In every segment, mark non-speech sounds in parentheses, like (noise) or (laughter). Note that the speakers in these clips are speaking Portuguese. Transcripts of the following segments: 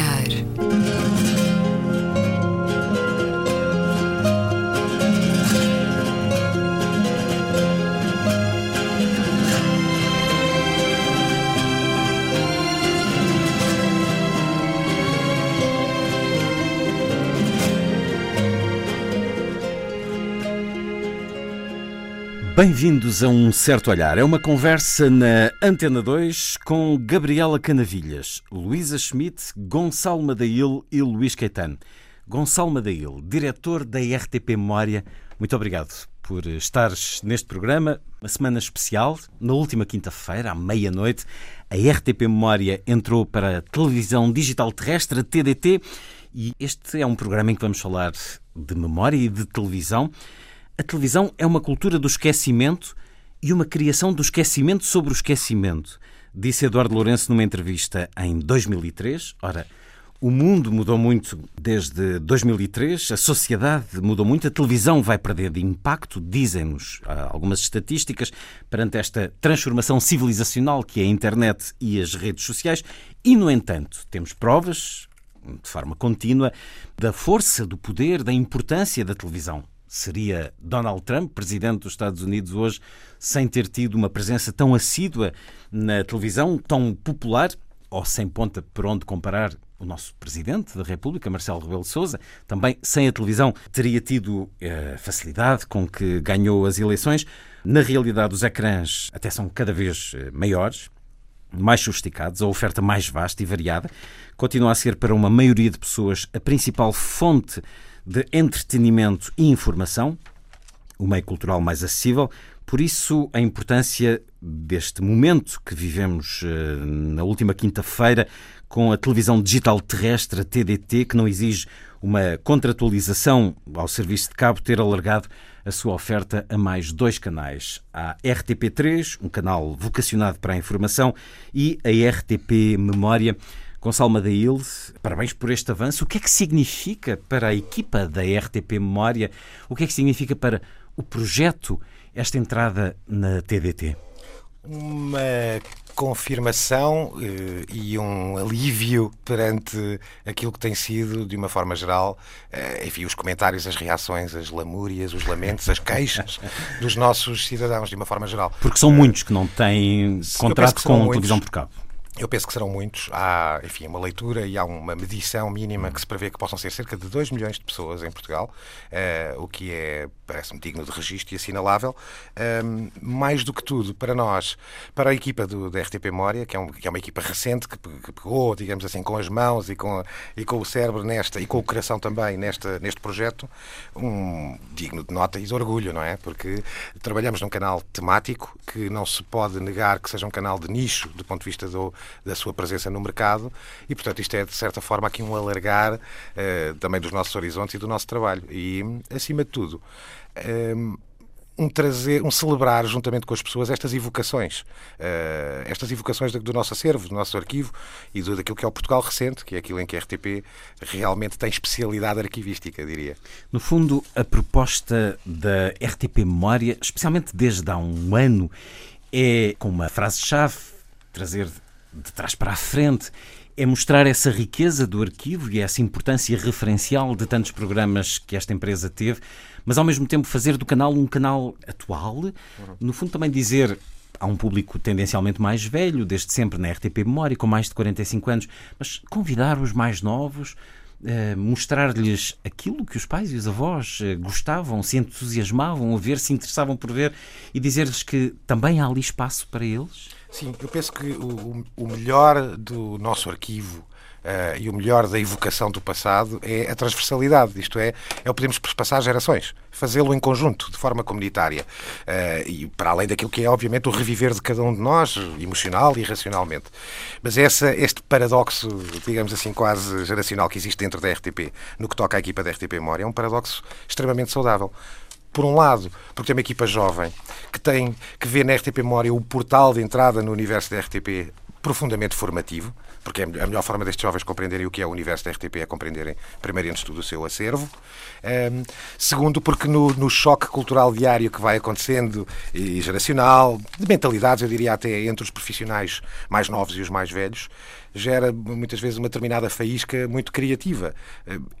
olhar. Bem-vindos a um certo olhar. É uma conversa na Antena 2 com Gabriela Canavilhas, Luísa Schmidt, Gonçalo Madail e Luís Caetano. Gonçalo Madail, diretor da RTP Memória, muito obrigado por estares neste programa, uma semana especial. Na última quinta-feira, à meia-noite, a RTP Memória entrou para a televisão digital terrestre, TDT, e este é um programa em que vamos falar de memória e de televisão. A televisão é uma cultura do esquecimento e uma criação do esquecimento sobre o esquecimento, disse Eduardo Lourenço numa entrevista em 2003. Ora, o mundo mudou muito desde 2003, a sociedade mudou muito, a televisão vai perder de impacto, dizem-nos algumas estatísticas, perante esta transformação civilizacional que é a internet e as redes sociais, e, no entanto, temos provas, de forma contínua, da força, do poder, da importância da televisão seria Donald Trump, presidente dos Estados Unidos hoje, sem ter tido uma presença tão assídua na televisão, tão popular, ou sem ponta por onde comparar o nosso presidente da República, Marcelo Rebelo de Sousa, também sem a televisão teria tido a eh, facilidade com que ganhou as eleições. Na realidade, os ecrãs até são cada vez eh, maiores, mais sofisticados, a oferta mais vasta e variada. Continua a ser para uma maioria de pessoas a principal fonte de entretenimento e informação, o meio cultural mais acessível. Por isso, a importância deste momento que vivemos eh, na última quinta-feira com a televisão digital terrestre, a TDT, que não exige uma contratualização ao serviço de cabo, ter alargado a sua oferta a mais dois canais. A RTP3, um canal vocacionado para a informação, e a RTP Memória, Gonçalo Madail, parabéns por este avanço. O que é que significa para a equipa da RTP Memória? O que é que significa para o projeto esta entrada na TDT? Uma confirmação eh, e um alívio perante aquilo que tem sido, de uma forma geral, eh, enfim, os comentários, as reações, as lamúrias, os lamentos, as queixas dos nossos cidadãos, de uma forma geral. Porque são muitos que não têm contrato com muitos. televisão por cabo. Eu penso que serão muitos. Há, enfim, uma leitura e há uma medição mínima que se prevê que possam ser cerca de 2 milhões de pessoas em Portugal, uh, o que é, parece-me, digno de registro e assinalável. Um, mais do que tudo, para nós, para a equipa do, da RTP Memória, que é, um, que é uma equipa recente, que, que, pegou, digamos assim, com as mãos e com, e com o cérebro nesta, e com o coração também nesta, neste projeto, um digno de nota e de orgulho, não é? Porque trabalhamos num canal temático que não se pode negar que seja um canal de nicho do ponto de vista do da sua presença no mercado e, portanto, isto é, de certa forma, aqui um alargar uh, também dos nossos horizontes e do nosso trabalho. E, acima de tudo, um, eh, um trazer, um celebrar juntamente com as pessoas estas evocações, uh, estas evocações do, do, nosso acervo, do nosso arquivo e do, daquilo que é o Portugal recente, que é aquilo em que a RTP realmente tem especialidade arquivística, diria. No fundo, a proposta da RTP Memória, especialmente desde há um ano, é com uma frase-chave trazer de trás para a frente, é mostrar essa riqueza do arquivo e essa importância referencial de tantos programas que esta empresa teve, mas ao mesmo tempo fazer do canal um canal atual, no fundo também dizer há um público tendencialmente mais velho, desde sempre na RTP Memória, com mais de 45 anos, mas convidar os mais novos, eh, mostrar-lhes aquilo que os pais e os avós eh, gostavam, se entusiasmavam a ver, se interessavam por ver e dizer-lhes que também há ali espaço para eles? Sim, eu penso que o, o melhor do nosso arquivo Uh, e o melhor da evocação do passado é a transversalidade, isto é, é o podemos passar gerações, fazê-lo em conjunto, de forma comunitária. Uh, e para além daquilo que é, obviamente, o reviver de cada um de nós, emocional e racionalmente. Mas essa, este paradoxo, digamos assim, quase geracional que existe dentro da RTP, no que toca à equipa da RTP Memória, é um paradoxo extremamente saudável por um lado, porque tem uma equipa jovem que tem que vê na RTP Memória o portal de entrada no universo da RTP profundamente formativo, porque é a melhor forma destes jovens compreenderem o que é o universo da RTP é compreenderem, primeiro, antes de tudo, o seu acervo. Um, segundo, porque no, no, choque cultural diário que vai acontecendo e geracional, de mentalidades, eu diria até entre os profissionais mais novos e os mais velhos, gera muitas vezes uma determinada faísca muito criativa.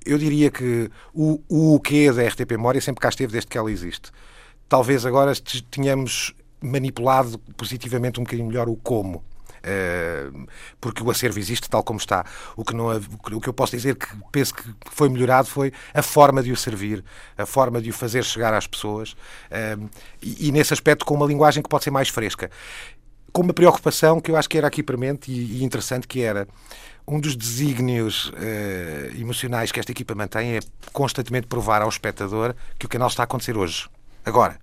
Eu diria que o, o quê da RTP Memória sempre cá esteve desde que ela existe. Talvez agora tenhamos manipulado positivamente um bocadinho melhor o como. Uh, porque o acervo existe tal como está. O que, não, o que eu posso dizer que penso que foi melhorado foi a forma de o servir, a forma de o fazer chegar às pessoas uh, e, e, nesse aspecto com uma linguagem que pode ser mais fresca. Com uma preocupação que eu acho que era aqui premente e, e interessante, que era um dos desígnios uh, emocionais que esta equipa mantém é constantemente provar ao espectador que o canal está a acontecer hoje, agora.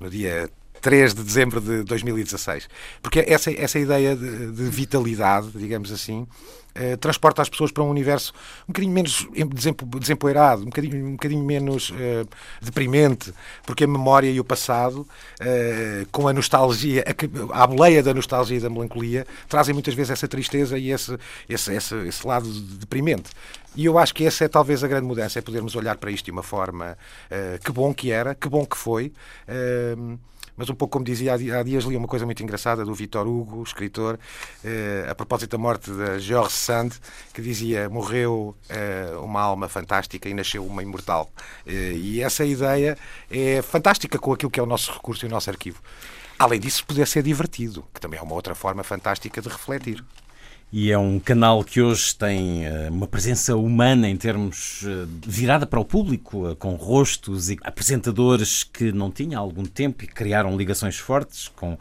no dia 3 de dezembro de 2016. Porque essa, essa ideia de, de vitalidade, digamos assim, eh, transporta as pessoas para um universo um bocadinho menos desempoeirado, um bocadinho, um bocadinho menos eh, deprimente, porque a memória e o passado, eh, com a nostalgia, a, a boleia da nostalgia e da melancolia, trazem muitas vezes essa tristeza e esse, esse, esse, esse lado deprimente. E eu acho que essa é talvez a grande mudança, é podermos olhar para isto de uma forma uh, que bom que era, que bom que foi. Mas um pouco como dizia há dias li uma coisa muito engraçada do Vitor Hugo, escritor, eh, a propósito da morte de George Sand, que dizia morreu eh, uma alma fantástica e nasceu uma imortal. Eh, e essa ideia é fantástica com aquilo que é o nosso recurso e o nosso arquivo. Além disso, poder ser divertido, que também é uma outra forma fantástica de refletir. E é um canal que hoje tem uh, uma presença humana em termos uh, virada para o público, uh, com rostos e apresentadores que não tinha há algum tempo e criaram ligações fortes com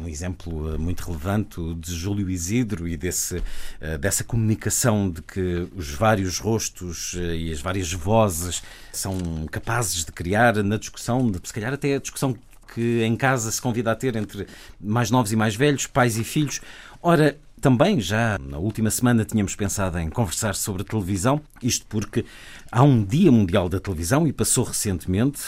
um exemplo muito relevante de Júlio Isidro e desse, dessa comunicação de que os vários rostos e as várias vozes são capazes de criar na discussão, de, se calhar até a discussão que em casa se convida a ter entre mais novos e mais velhos, pais e filhos. Ora, também já na última semana tínhamos pensado em conversar sobre televisão, isto porque há um Dia Mundial da Televisão e passou recentemente,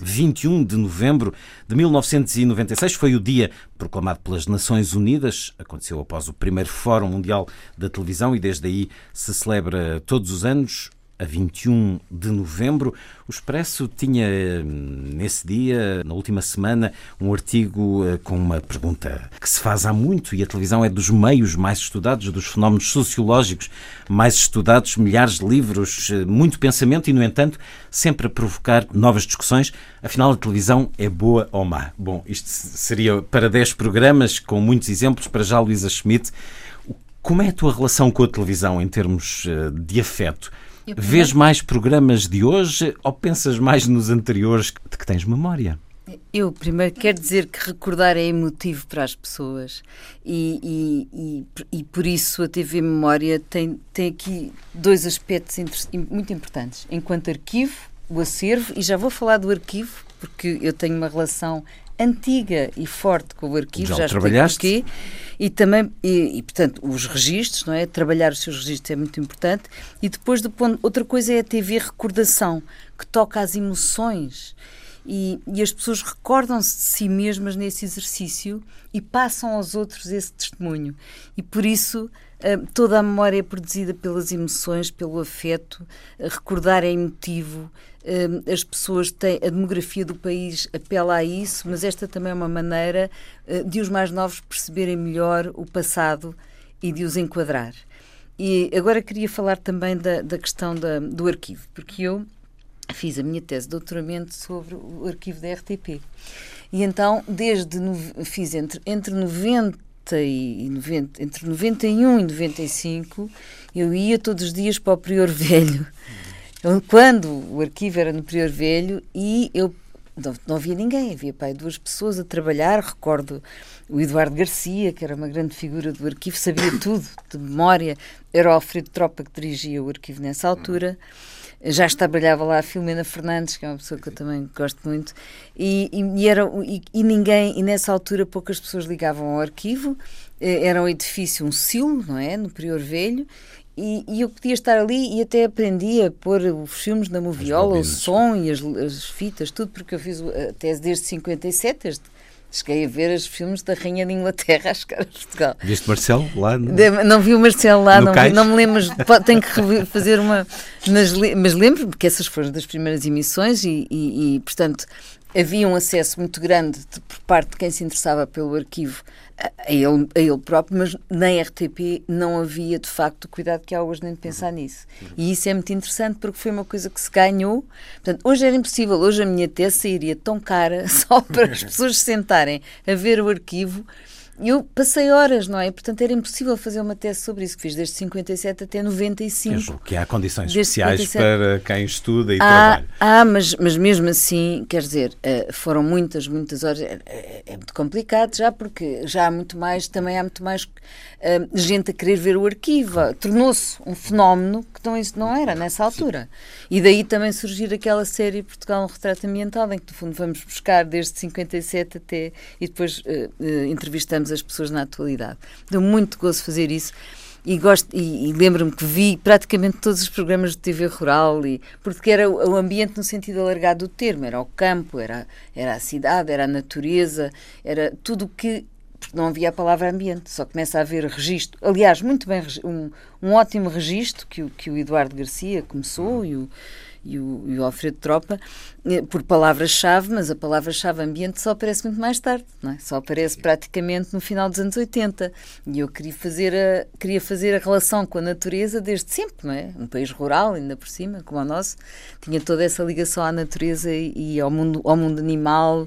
21 de novembro de 1996, foi o dia proclamado pelas Nações Unidas, aconteceu após o primeiro Fórum Mundial da Televisão e desde aí se celebra todos os anos a 21 de novembro. O Expresso tinha, nesse dia, na última semana, um artigo eh, com uma pergunta que se faz há muito e a televisão é dos meios mais estudados, dos fenómenos sociológicos mais estudados, milhares de livros, eh, muito pensamento e, no entanto, sempre a provocar novas discussões. Afinal, a televisão é boa ou má? Bom, isto seria para 10 programas, com muitos exemplos. Para já, Luísa Schmidt, como é a tua relação com a televisão em termos eh, de afeto? Vês mais programas de hoje ou pensas mais nos anteriores de que tens memória? Eu primeiro quero dizer que recordar é emotivo para as pessoas e, e, e, e, por isso a TV Memória tem, tem aqui dois aspectos muito importantes. Enquanto arquivo, o acervo, e já vou falar do arquivo porque eu tenho uma relação antiga e forte com o arquivo, já, já trabalhaste? Porquê, e também, e, e, portanto, os registros, não é? Trabalhar os seus registros é muito importante. E depois, do ponto, outra coisa é a TV recordação, que toca às emoções. E, e as pessoas recordam-se de si mesmas nesse exercício e passam aos outros esse testemunho. E por isso toda a memória é produzida pelas emoções, pelo afeto, recordar é emotivo, as pessoas têm, a demografia do país apela a isso, mas esta também é uma maneira eh, de os mais novos perceberem melhor o passado e de os enquadrar. E agora queria falar também da, da questão da, do arquivo, porque eu fiz a minha tese de doutoramento sobre o arquivo da RTP. E então, desde fiz entre, entre 90 e 90, entre 91 e 95, eu ia todos os dias para o Prior Velho então, quando o arquivo era no Prior Velho e eu não, não havia ninguém, havia pai, duas pessoas a trabalhar. Recordo o Eduardo Garcia, que era uma grande figura do arquivo, sabia tudo de memória. Era o Alfredo Tropa que dirigia o arquivo nessa altura. Já trabalhava lá a Filomena Fernandes, que é uma pessoa que eu também gosto muito, e, e, era, e, e ninguém, e nessa altura poucas pessoas ligavam ao arquivo, eh, era um edifício, um silo, não é, no Prior Velho, e, e, eu podia estar ali e até aprendi a pôr os filmes na moviola, o som e as, as, fitas, tudo, porque eu fiz a tese desde 57, desde cheguei a ver os filmes da Rainha de Inglaterra a chegar a Portugal. Viste Marcelo lá? No... De, não vi o Marcelo lá, não, vi, não, me lembro, mas tenho que fazer uma. Mas, mas lembro-me que essas foram das primeiras emissões e, e, e portanto, havia um acesso muito grande de, por parte de quem se interessava pelo arquivo a, a, ele, a ele próprio, mas na RTP não havia de facto o cuidado que há hoje nem de pensar uhum. nisso. Uhum. E isso é muito interessante porque foi uma coisa que se ganhou. Portanto, hoje era impossível, hoje a minha tese sairia tão cara (laughs) só para as (laughs) pessoas se sentarem a ver o arquivo eu passei horas, não é? Portanto, era impossível fazer uma tese sobre isso, que fiz desde 57 até 95. Eu julgo que há condições especiais 57. para quem estuda e ah, trabalha. Ah, mas, mas mesmo assim, quer dizer, eh, foram muitas, muitas horas. É, é, é muito complicado já, porque já há muito mais, também há muito mais uh, gente a querer ver o arquivo. Tornou-se um fenómeno que não, isso não era nessa altura. E daí também surgir aquela série Portugal um retrato ambiental, em que, no fundo, vamos buscar desde 57 até. e depois uh, entrevistamos as pessoas na atualidade. Deu muito gozo fazer isso. E, gosto, e, e lembro-me que vi praticamente todos os programas de TV rural, e, porque era o, o ambiente no sentido alargado do termo, era o campo, era, era a cidade, era a natureza, era tudo que porque não havia a palavra ambiente, só começa a haver registro. Aliás, muito bem, um, um ótimo registro que o, que o Eduardo Garcia começou e o, e o, e o Alfredo Tropa, eh, por palavra-chave, mas a palavra-chave ambiente só aparece muito mais tarde, não é? só aparece praticamente no final dos anos 80. E eu queria fazer, a, queria fazer a relação com a natureza desde sempre, não é? Um país rural, ainda por cima, como o nosso, tinha toda essa ligação à natureza e, e ao, mundo, ao mundo animal.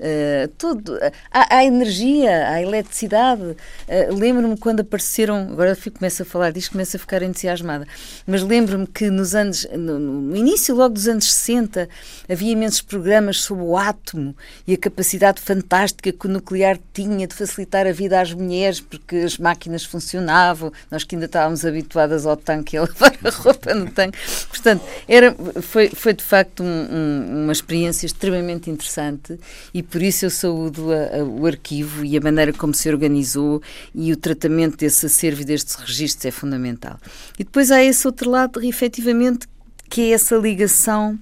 Uh, tudo. Há, há, energia, há eletricidade. Uh, lembro-me quando apareceram, agora fico, começo a falar disto, começo a ficar entusiasmada, mas lembro-me que nos anos, no, no, início logo dos anos 60, havia imensos programas sobre o átomo e a capacidade fantástica que o nuclear tinha de facilitar a vida às mulheres, porque as máquinas funcionavam, nós que ainda estávamos habituadas ao tanque e a (laughs) lavar a roupa no tanque. Portanto, era, foi, foi de facto um, um, uma experiência extremamente interessante e por isso eu saúdo a, a, o arquivo e a maneira como se organizou e o tratamento desse acervo e destes registros é fundamental. E depois há esse outro lado, efetivamente, que é essa ligação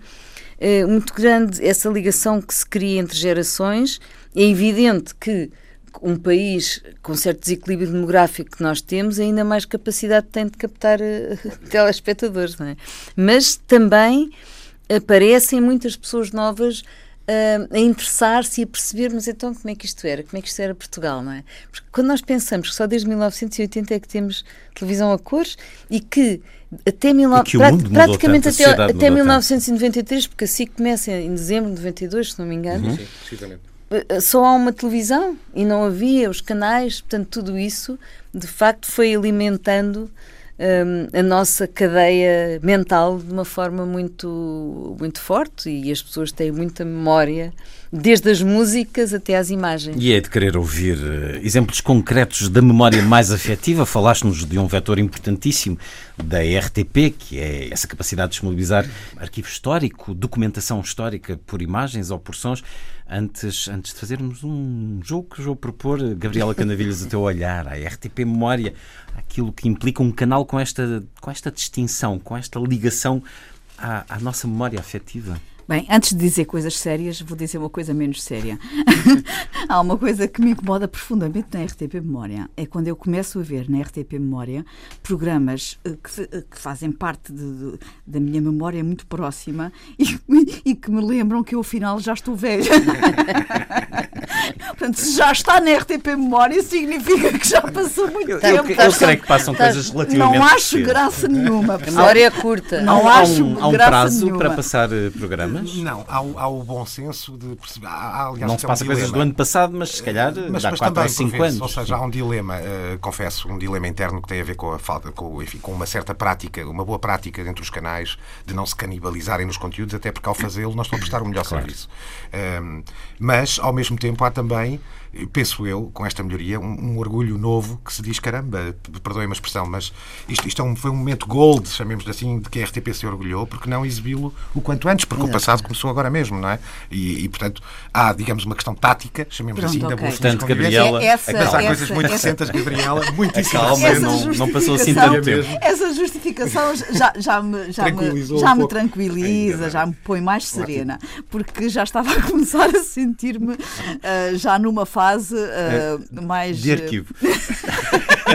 eh, muito grande, essa ligação que se cria entre gerações. É evidente que um país com certo desequilíbrio demográfico que nós temos, ainda mais capacidade tem de captar uh, (laughs) telespectadores, não é? Mas também aparecem muitas pessoas novas uh, a interessar-se e a perceber, mas então como é que isto era? Como é que isto era Portugal, não é? Porque quando nós pensamos que só desde 1980 é que temos televisão a cores e que até mil, que praticamente tanto, até, até 1993, tanto. porque assim começa em dezembro de 92, se não me engano. Uhum. Sim, precisamente eh, só há uma televisão e não havia os canais, portanto, tudo isso de facto foi alimentando um, a nossa cadeia mental de uma forma muito, muito forte e as pessoas têm muita memória, desde as músicas até às imagens. E é de querer ouvir uh, exemplos concretos da memória mais afetiva. Falaste-nos de um vetor importantíssimo da RTP, que é essa capacidade de disponibilizar arquivo histórico, documentação histórica por imagens ou por sons. Antes, antes de fazermos um jogo que vou propor, Gabriela Canavilhas, o teu olhar, a RTP Memória, aquilo que implica um canal com esta, com esta distinção, com esta ligação à, à nossa memória afetiva. Bem, antes de dizer coisas sérias, vou dizer uma coisa menos séria. (laughs) Há uma coisa que me incomoda profundamente na RTP Memória. É quando eu começo a ver na RTP Memória programas eh, que, eh, que fazem parte de, de, da minha memória muito próxima (laughs) e, e, que me lembram que eu, afinal, já estou velha. (laughs) Portanto, se já está na RTP Memória, significa que já passou muito eu, tempo. Eu, eu creio que passam coisas relativamente. Não acho graça nenhuma. A memória é curta. Não há, acho um, há um prazo nenhuma. para passar eh, Não, há, há o bom senso de perceber. Há, aliás, não se passa um coisas do ano passado, mas se calhar mas, dá 4 ou 5 anos. Ou seja, há um dilema, uh, confesso, um dilema interno que tem a ver com a falta, com, enfim, com uma certa prática, uma boa prática entre os canais de não se canibalizarem nos conteúdos, até porque ao fazê-lo nós estamos a prestar o melhor claro. serviço. Um, mas, ao mesmo tempo, há também penso eu, com esta melhoria, um, um orgulho novo que se diz, caramba, perdoem-me a expressão, mas isto, isto é um, foi um momento gold, chamemos assim, de que a RTP se orgulhou, porque não exibi-lo o quanto antes, porque o passado começou agora mesmo, não é? E, e portanto, há, digamos, uma questão tática, chamemos Pronto, assim, okay. da boa Portanto, Gabriela, essa, mas há essa, coisas muito essa, recentes, Gabriela, (laughs) muito calma, essa não, não passou assim tanto tempo. Essa justificação já, já me, já me, já um me tranquiliza, Ainda já me põe mais serena, porque já estava a começar a sentir-me ah, já numa fase ah, mais. De arquivo. (laughs)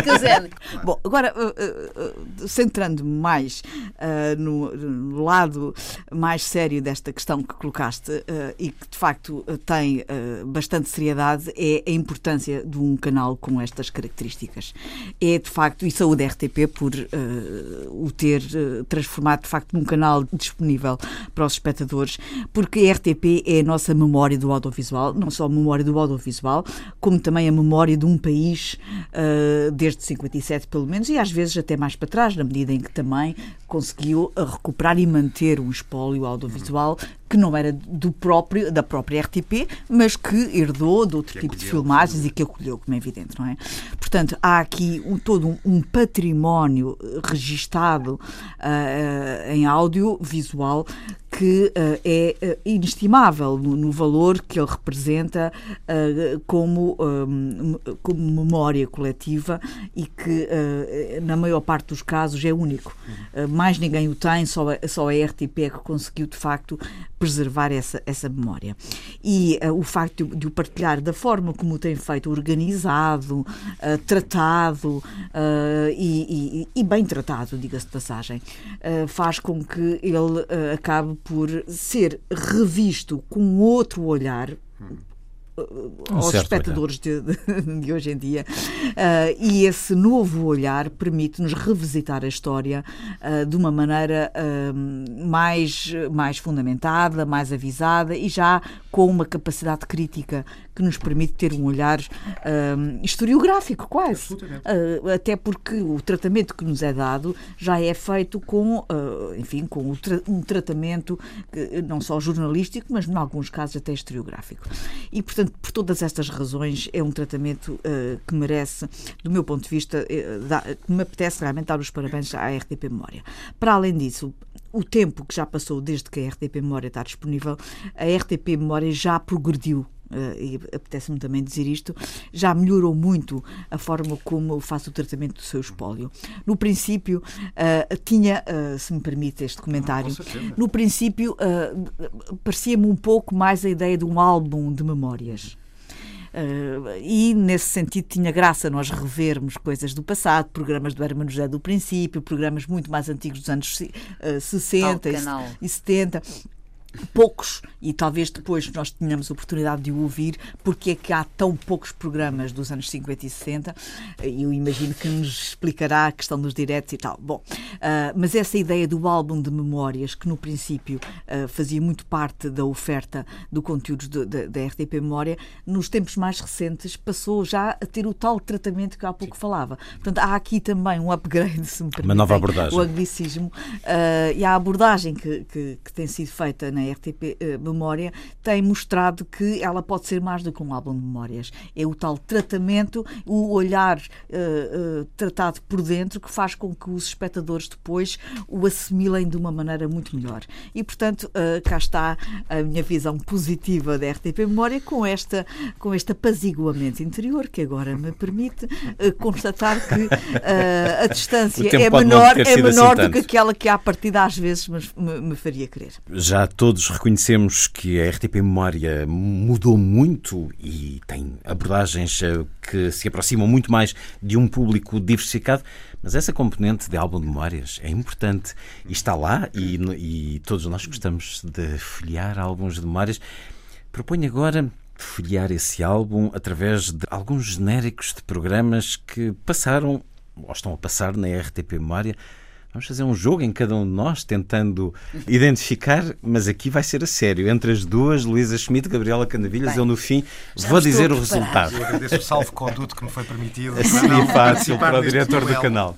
Quer dizer, Bom, agora, uh, uh, uh, centrando-me mais uh, no, no lado mais sério desta questão que colocaste uh, e que de facto uh, tem uh, bastante seriedade, é a importância de um canal com estas características. É de facto, e saúde a RTP por uh, o ter uh, transformado de facto num canal disponível para os espectadores, porque a RTP é a nossa memória do audiovisual, não só a memória do audiovisual, como também a memória de um país uh, desde 57 pelo menos, e às vezes até mais para trás, na medida em que também conseguiu uh, recuperar e manter um espólio audiovisual que não era do próprio, da própria RTP, mas que herdou de outro tipo de filmagens e que acolheu, como é evidente, não é? Portanto, há aqui um, todo um, um património eh, registado ah, em audiovisual que ah, é inestimável no, no valor que ele representa ah, como, ah, como memória coletiva e que, na maior parte dos casos, é único. Ah, mais ninguém o tem, só, a- só a RTP é que conseguiu, de facto, preservar essa, essa memória. E ah, o facto de, de o partilhar da forma como o tem feito, organizado, ah, tratado ah, e, e- e bem tratado, diga-se de passagem, faz com que ele acabe por ser revisto com outro olhar aos certo espectadores de, de- de hoje em dia. Ah, e esse novo olhar permite-nos revisitar a história ah, de uma maneira ah, mais, mais fundamentada, mais avisada e já com uma capacidade crítica que nos permite ter um olhar historiográfico, quase. Até porque o tratamento que nos é dado já é feito com, enfim, com tra- um tratamento que, não só jornalístico, mas em alguns casos até historiográfico. E, portanto, por todas estas razões, é um tratamento ah, que merece, do meu ponto de vista, eh, dá- que me apetece realmente dar os parabéns à RTP Memória. Para além disso, o tempo que já passou desde que a RTP Memória está disponível, a RTP Memória já progrediu. Eh, e apetece-me também dizer isto, já melhorou muito a forma como faz o tratamento do seu espólio. No princípio, eh, tinha, eh, se me permite este comentário, no princípio eh, parecia-me um pouco mais a ideia de um álbum de memórias. Uh, e nesse sentido tinha graça nós revermos coisas do passado, programas do Hermano José do princípio, programas muito mais antigos dos anos uh, 60 e, e 70. Poucos, e talvez depois nós tenhamos oportunidade de o ouvir, porque é que há tão poucos programas dos anos 50 e 60, e eu imagino que nos explicará a questão dos diretos e tal. Bom, ah, mas essa ideia do álbum de memórias, que no princípio ah, fazia muito parte da oferta do conteúdo da RTP Memória, nos tempos mais recentes passou já a ter o tal tratamento que há pouco falava. Portanto, há aqui também um upgrade, se me permitem, nova abordagem. o anglicismo, ah, e a abordagem que, que- que tem sido feita na RTP eh, Memória tem mostrado que ela pode ser mais do que um álbum de memórias. É o tal tratamento, o olhar eh, eh, tratado por dentro que faz com que os espectadores depois o assimilem de uma maneira muito melhor. E, portanto, eh, cá está a minha visão positiva da RTP Memória com, esta, com este apaziguamento interior que agora me permite constatar que a (laughs) distância é menor, é assim menor do tanto. que aquela que à partida às vezes me, me- me faria crer. Já todos reconhecemos que a RTP Memória mudou muito e tem abordagens eh, que se aproximam muito mais de um público diversificado, mas essa componente de álbum de memórias é importante e está lá e, e todos nós gostamos de folhear álbuns de memórias. Proponho agora folhear esse álbum através de alguns genéricos de programas que passaram ou estão a passar na RTP Memória. Vamos fazer um jogo em cada um de nós, tentando identificar, mas aqui vai ser a sério. Entre as duas, Luísa Schmidt e Gabriela Canavilhas, Bem, eu no fim vou dizer o resultado. Eu agradeço o salvo-conduto que me foi permitido. (laughs) Seria fácil para o diretor do duelo. canal.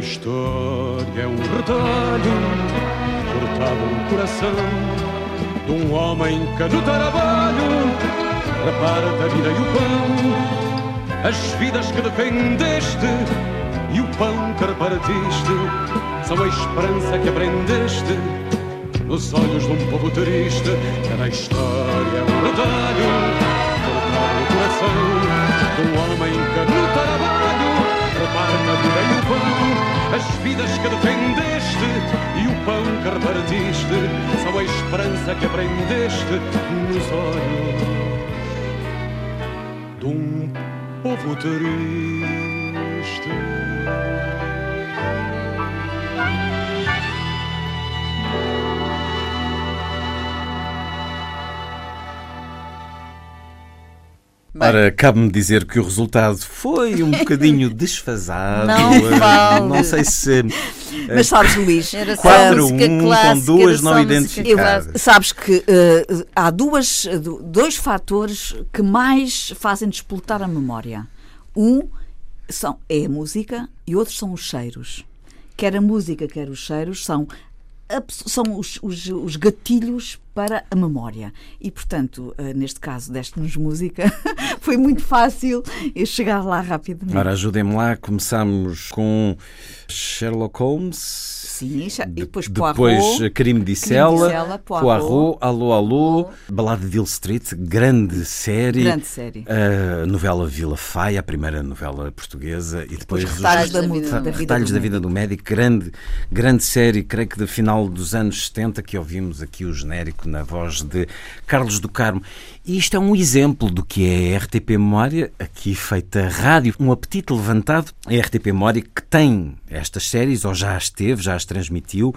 História é um retalho cortado no coração de um homem que no trabalho repara da vida e o pão, as vidas que defendeste e o pão que repartiste são a esperança que aprendeste nos olhos de um povo triste. Cada história as vidas que defendeste e o pão que repartiste são a esperança que aprendeste nos olhos de um povo triste. Ora, cabe-me dizer que o resultado foi um bocadinho (laughs) desfasado. Não Eh, vale. Não sei se. Mas sabes, Luís, Era só 4 a 1 música com duas não identificadas. clássica. sabes que eh, há duas, dois fatores que mais fazem despoltar a memória. Um são, é a música e outros são os cheiros. Quer a música, quer os cheiros são, são os, os- os gatilhos para a memória. E, portanto, eh, neste caso, deste-nos música, (laughs) foi muito fácil eu chegar lá rapidamente. Ora, ajudem-me lá. Começamos com Sherlock Holmes. Sim, e depois Depois Poirot. Crime de Cela, Cela, Poirot. Poirot, Alô Alô, Balada de Hill Street, grande série. Grande série. A novela Vila Faia, a primeira novela portuguesa, e depois os Retalhos da, da vida da do vida Retalhos da médico. Vida do Médico, grande, grande série, creio que do final dos anos 70, que ouvimos aqui o genérico na voz de Carlos do Carmo. E isto é um exemplo do que é a RTP Memória, aqui feita rádio, um apetite levantado. A RTP Memória que tem estas séries, ou já as teve, já as transmitiu,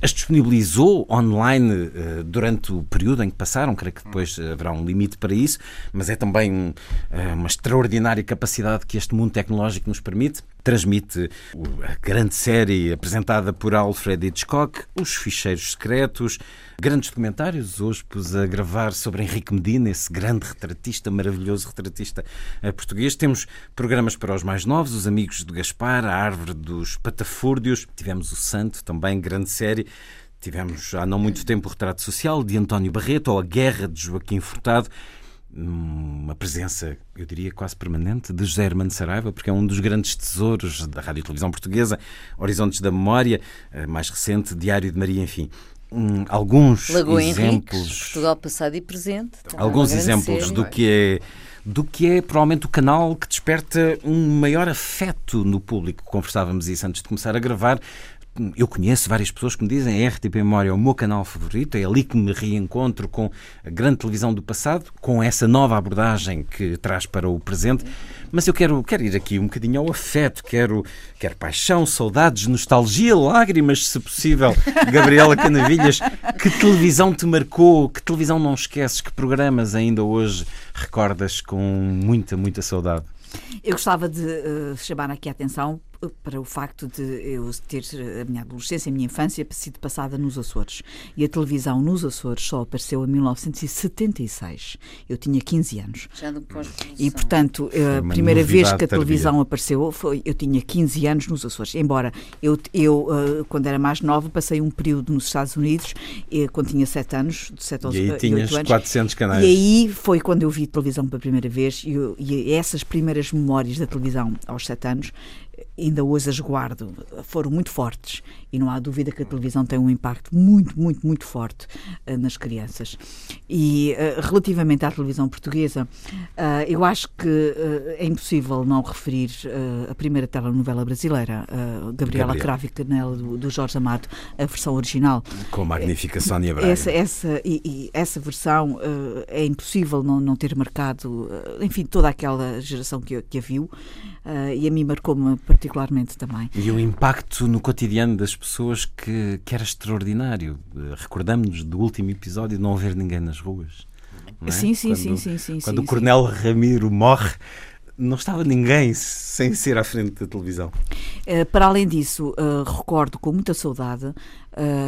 as disponibilizou online eh, durante o período em que passaram, creio que depois haverá um limite para isso, mas é também eh, uma extraordinária capacidade que este mundo tecnológico nos permite. Transmite a grande série apresentada por Alfred Hitchcock, Os Ficheiros Secretos, grandes documentários. Hoje pus a gravar sobre Henrique Medina, esse grande retratista, maravilhoso retratista português. Temos programas para os mais novos, Os Amigos de Gaspar, A Árvore dos Patafúrdios. Tivemos o Santo, também grande série. Tivemos há não muito tempo o Retrato Social de António Barreto ou A Guerra de Joaquim Furtado uma presença, eu diria, quase permanente de José Hermano Saraiva, porque é um dos grandes tesouros da Rádio e Televisão Portuguesa, Horizontes da Memória, eh, mais recente, Diário de Maria, enfim. Um, alguns Lagoa exemplos. Henriques, Portugal passado e presente. Também Alguns exemplos série. do que é do que é provavelmente o canal que desperta um maior afeto no público. Conversávamos isso antes de começar a gravar. Eu conheço várias pessoas que me dizem a RTP Memória é o meu canal favorito, é ali que me reencontro com a grande televisão do passado, com essa nova abordagem que traz para o presente. Mas eu quero, quero ir aqui um bocadinho ao afeto, quero, quero paixão, saudades, nostalgia, lágrimas, se possível. (laughs) Gabriela Canavilhas, que televisão te marcou? Que televisão não esqueces? Que programas ainda hoje recordas com muita, muita saudade? Eu gostava de eh, chamar aqui a atenção para o facto de eu ter eh, a minha adolescência, a minha infância sido passada nos Açores. E a televisão nos Açores só apareceu em 1976. Eu tinha 15 anos. Já pós-revolução. E, portanto, a uma primeira vez que a tardia. televisão apareceu foi eu tinha 15 anos nos Açores. Embora eu, eu eh, quando era mais nova, passei um período nos Estados Unidos, eh, quando tinha 7 anos, de 7 aos E aí 8 tinhas anos. 400 canais. E aí foi quando eu vi televisão pela primeira vez e, eu- e essas primeiras memórias da televisão aos sete anos, ainda hoje as guardo, foram muito fortes e não há dúvida que a televisão tem um impacto muito, muito, muito forte eh, nas crianças. E eh, relativamente à televisão portuguesa, eh, eu acho que é impossível não referir a primeira telenovela brasileira, Gabriela. Cravo e Canela, do, do Jorge Amado, a versão original. Com a magnífica Sónia Braga. Essa, essa, e, e essa versão é impossível não, não ter marcado, enfim, toda aquela geração que, que a viu eh, e a mim marcou-me particularmente também. E o impacto no cotidiano das pessoas que, que era extraordinário. Eh, Recordamos-nos do último episódio de não haver ninguém nas ruas. é? Sim, sim, Quando- sim, sim, sim. Quando sim, o Coronel Ramiro morre, não estava ninguém sem ser à frente da televisão. Eh, para além disso, recordo com muita saudade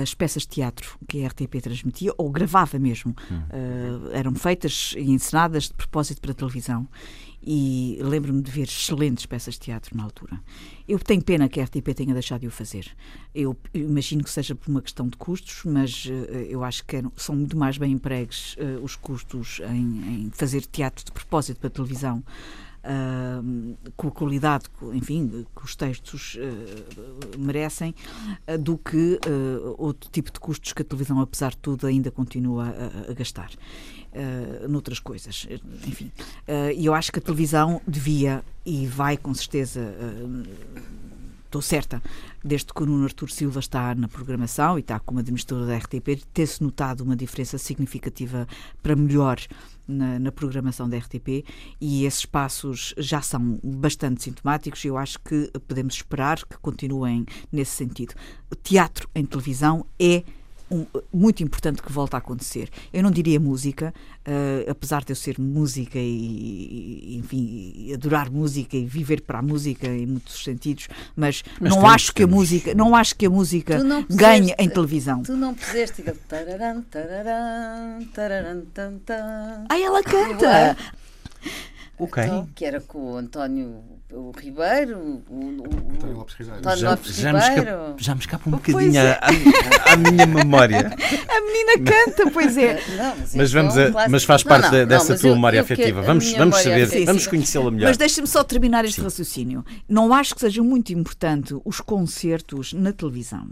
as peças de teatro que a RTP transmitia, ou gravava mesmo. Eh, eram feitas e encenadas de propósito para a televisão. E lembro-me de ver excelentes peças de teatro na altura. Eu tenho pena que a RTP tenha deixado de o fazer. Eu imagino que seja por uma questão de custos, mas eh, eu acho que são muito mais bem empregues eh, os custos em, em fazer teatro de propósito para televisão com a qualidade, enfim, que os textos ah, merecem, ah, do que ah, outro tipo de custos que a televisão, apesar de tudo, ainda continua a, a gastar ah, noutras coisas. Enfim, e eu acho que a televisão devia e vai com certeza. ah, Estou certa, desde que o Nuno Artur Silva está na programação e está como administrador da RTP, ter-se notado uma diferença significativa para melhor na, na programação da RTP e esses passos já são bastante sintomáticos e eu acho que podemos esperar que continuem nesse sentido. O teatro em televisão é um- muito importante que volte a acontecer. Eu não diria música, eh, apesar de eu ser música e, e, enfim, e adorar música e viver para a música em muitos sentidos, mas, Mas não temos- acho que a temos- música, não acho que a música não ganhe puseste- em televisão. Tu não puseste tararam, tararam, tararam, tan. Ai, ela canta! Ok. Então, que era com o António o Ribeiro, o, o, o- António Lopes Ribeiro. António Já, Lopes já, me Ribeiro. escapa, já me escapa um Pois bocadinho é. à, à minha memória. (laughs) A menina canta, pois é. Não, mas, Mas, então, vamos a- clássico. mas faz parte não, não, dessa tua eu- memória eu afetiva. a Vamos, vamos memória saber, afetiva- vamos conhecê-la melhor. Mas deixa-me só terminar este Sim. raciocínio. Não acho que seja muito importante os concertos na televisão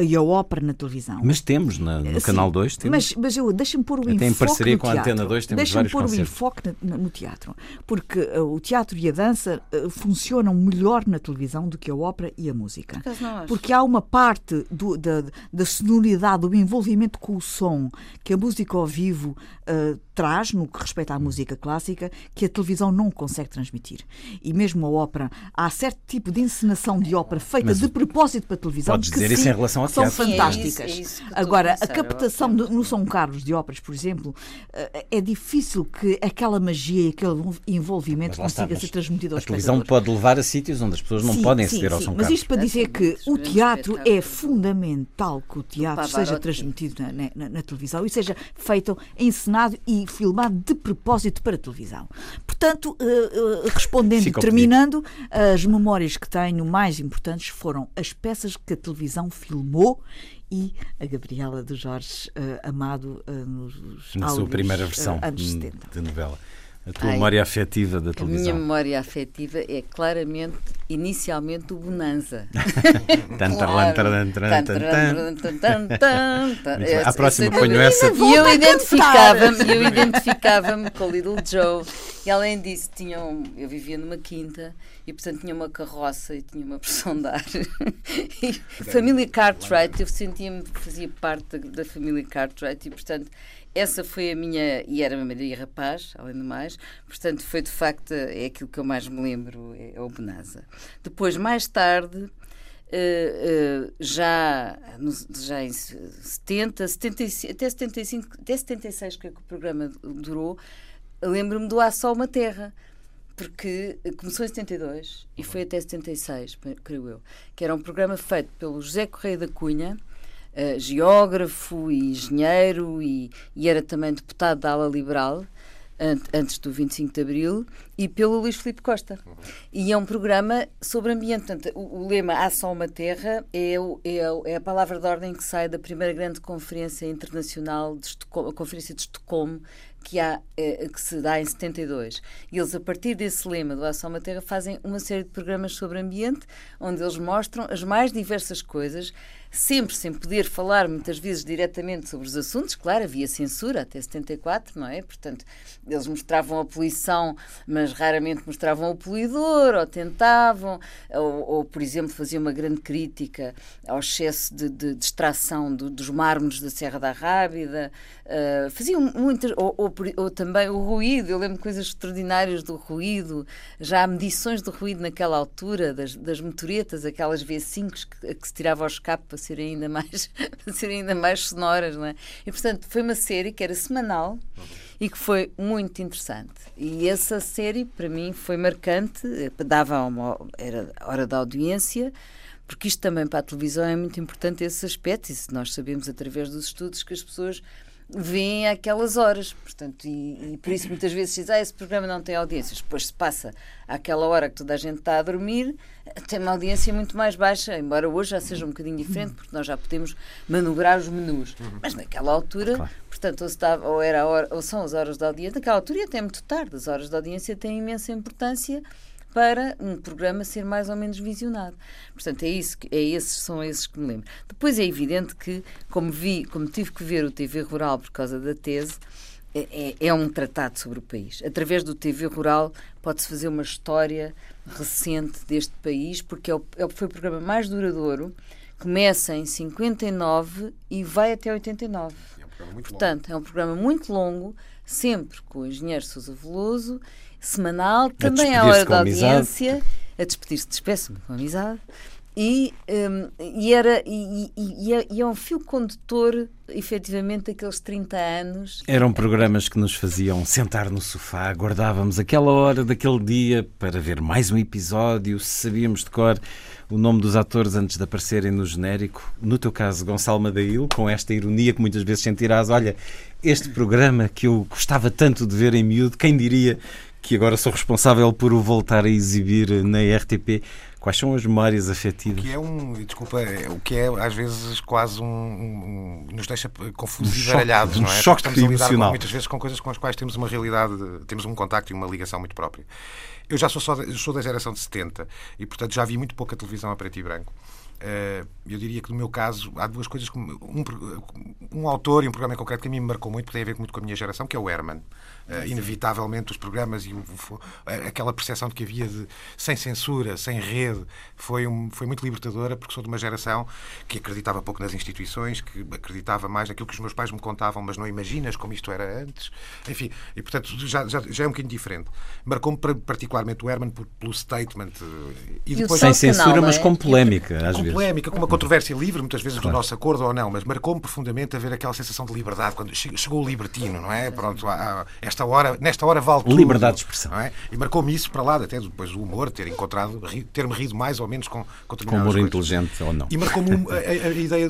e a ópera na televisão. Mas temos, na- no Sim, Canal 2, temos. Mas, mas eu deixa-me pôr o Até em enfoque parceria no com a teatro. Antena 2 temos Deixa-me vários pôr o enfoque no teatro. Porque uh, o teatro e a dança uh, funcionam melhor na televisão do que a ópera e a música. Porque há uma parte do- da, da sonoridade, do envolvimento com o som, que a música ao vivo uh, traz, no que respeita à música clássica, que a televisão não consegue transmitir. E mesmo a ópera, há certo tipo de encenação de ópera feita Mas de propósito para a televisão podes que dizer isso sim, em relação ao são é fantásticas. isso- é isso que estou a Agora, a captação do- no São Carlos de óperas, por exemplo, eh, é difícil que aquela magia e aquele envolvimento Mas consiga mas ser transmitido ao A televisão espectador. pode levar a sítios onde as pessoas não Sim, podem sim, aceder ao sim. São Mas Carlos. isto para dizer que Exatamente, o teatro é fundamental que o teatro seja transmitido na, na- na televisão e seja feito, encenado e filmado de propósito para a televisão. Portanto, eh, eh, respondendo e Fica ao terminando, as memórias que tenho mais importantes foram as peças que a televisão filmou e a Gabriela do Jorge eh, Amado nos Na sua primeira versão anos hum, 70. de novela. A tua Ai, memória afetiva da A minha televisão. memória afetiva é claramente, inicialmente, o Bonanza. Esse- próxima esse- ponho essa. E eu a identificava-me, eu identificava-me com o Little Joe. E além disso, tinham, eu vivia numa quinta e, portanto, tinha uma carroça e tinha uma pressão de ar. (laughs) E família Cartwright, eu sentia-me que fazia parte da, da família Cartwright e, portanto, essa foi a minha. E era Maria Rapaz, além do mais. Portanto, foi de facto. É aquilo que eu mais me lembro, é, é o Bonanza. Depois, mais tarde. eh, eh, já, no- já em 70, 75, até 75, até 76 que é que o programa durou, lembro-me do Há Só Uma Terra, porque começou em 72 e foi até 76, creio eu, que era um programa feito pelo José Correia da Cunha, eh, geógrafo e engenheiro e, e era também deputado da ala liberal an- antes do 25 de Abril e pelo Luís Filipe Costa. E é um programa sobre ambiente. Portanto, o, o lema Há só uma terra é, é, é a palavra de ordem que sai da primeira grande conferência internacional, de a Conferência de Estocolmo, que, há, eh, que se dá em 72. E eles, a partir desse lema do Há só uma terra, fazem uma série de programas sobre ambiente, onde eles mostram as mais diversas coisas, sempre sem poder falar muitas vezes diretamente sobre os assuntos. Claro, havia censura até 74, não é? Portanto, eles mostravam a poluição, mas raramente mostravam o poluidor, ou tentavam, ou, ou, por exemplo, faziam uma grande crítica ao excesso de, de, de extração do- dos mármores da Serra da Rábida. Uh, faziam muitas, ou, ou ou também o ruído. Eu lembro coisas extraordinárias do ruído. Já há medições do ruído naquela altura, das, das motoretas, aquelas V5 que, que se tirava ao escape para serem ainda mais, (laughs) para serem ainda mais sonoras, não é? E portanto foi uma série que era semanal e que foi muito interessante. E essa série para mim foi marcante, eh, dava uma era hora da audiência. Porque isto também para a televisão é muito importante esse aspecto, e nós sabemos através dos estudos que as pessoas veem aquelas horas, portanto, e, e por isso muitas vezes diz, ah, esse programa não tem audiências, depois se passa àquela hora que toda a gente está a dormir, tem uma audiência muito mais baixa, embora hoje já seja um bocadinho diferente, porque nós já podemos manobrar os menus, mas naquela altura, portanto, ou, se dava- ou era hora, ou são as horas da audiência, naquela altura e até muito tarde, as horas da audiência têm imensa importância para um programa ser mais ou menos visionado. Portanto, é isso, é esses são esses que me lembro. Depois é evidente que, como vi, como tive que ver o TV Rural por causa da tese, é, é- é um tratado sobre o país. Através do TV Rural pode-se fazer uma história recente deste país, porque é o, é foi o programa mais duradouro. Começa em 59 e vai até 89. É um muito longo. Portanto, é um programa muito longo, sempre com o engenheiro Sousa Veloso, semanal, também à hora da amizade. audiência, a despedir-se, despeço-me com amizade. E, hum, e, era, e, e- e é, e é um fio condutor, efetivamente, daqueles 30 anos. Eram programas que nos faziam sentar no sofá, aguardávamos aquela hora daquele dia para ver mais um episódio, sabíamos de cor o nome dos atores antes de aparecerem no genérico. No teu caso, Gonçalo Madail, com esta ironia que muitas vezes sentirás, olha, este programa que eu gostava tanto de ver em miúdo, quem diria que agora sou responsável por o voltar a exibir na RTP? Quais são as memórias afetivas? que é um, desculpa, é- o que é às vezes quase um, um- nos deixa confusos Um e baralhados, um não é? choque Porque estamos com- emocional. muitas vezes com coisas com as quais temos uma realidade, temos um contacto e uma ligação muito própria. Eu já sou, só sou da geração de 70 e, portanto, já vi muito pouca televisão a preto e branco. Eh, eu diria que no meu caso há duas coisas, que um, um autor e um programa em concreto que a mim me marcou muito, porque tem a ver muito com a minha geração, que é o Herman. Uh, inevitavelmente os programas e aquela percepção de que havia de, sem censura, sem rede, foi, um, foi muito libertadora porque sou de uma geração que acreditava pouco nas instituições, que acreditava mais naquilo que os meus pais me contavam, mas não imaginas como isto era antes. Enfim, e portanto já, já, já é um bocadinho diferente. Marcou-me particularmente o Herman pelo statement. E depois, sem censura, mas é? com polémica, às com vezes. polémica, com uma controvérsia livre, muitas vezes claro. do nosso acordo ou não, mas marcou-me profundamente a ver aquela sensação de liberdade quando chegou o libertino, não é? Pronto, esta hora, nesta hora vale tudo. Liberdade de expressão. É? E marcou-me isso para lá, até depois o humor, ter encontrado, ter-me rido mais ou menos com, com Com humor coisas. inteligente ou não. E marcou-me a, a, a, ideia.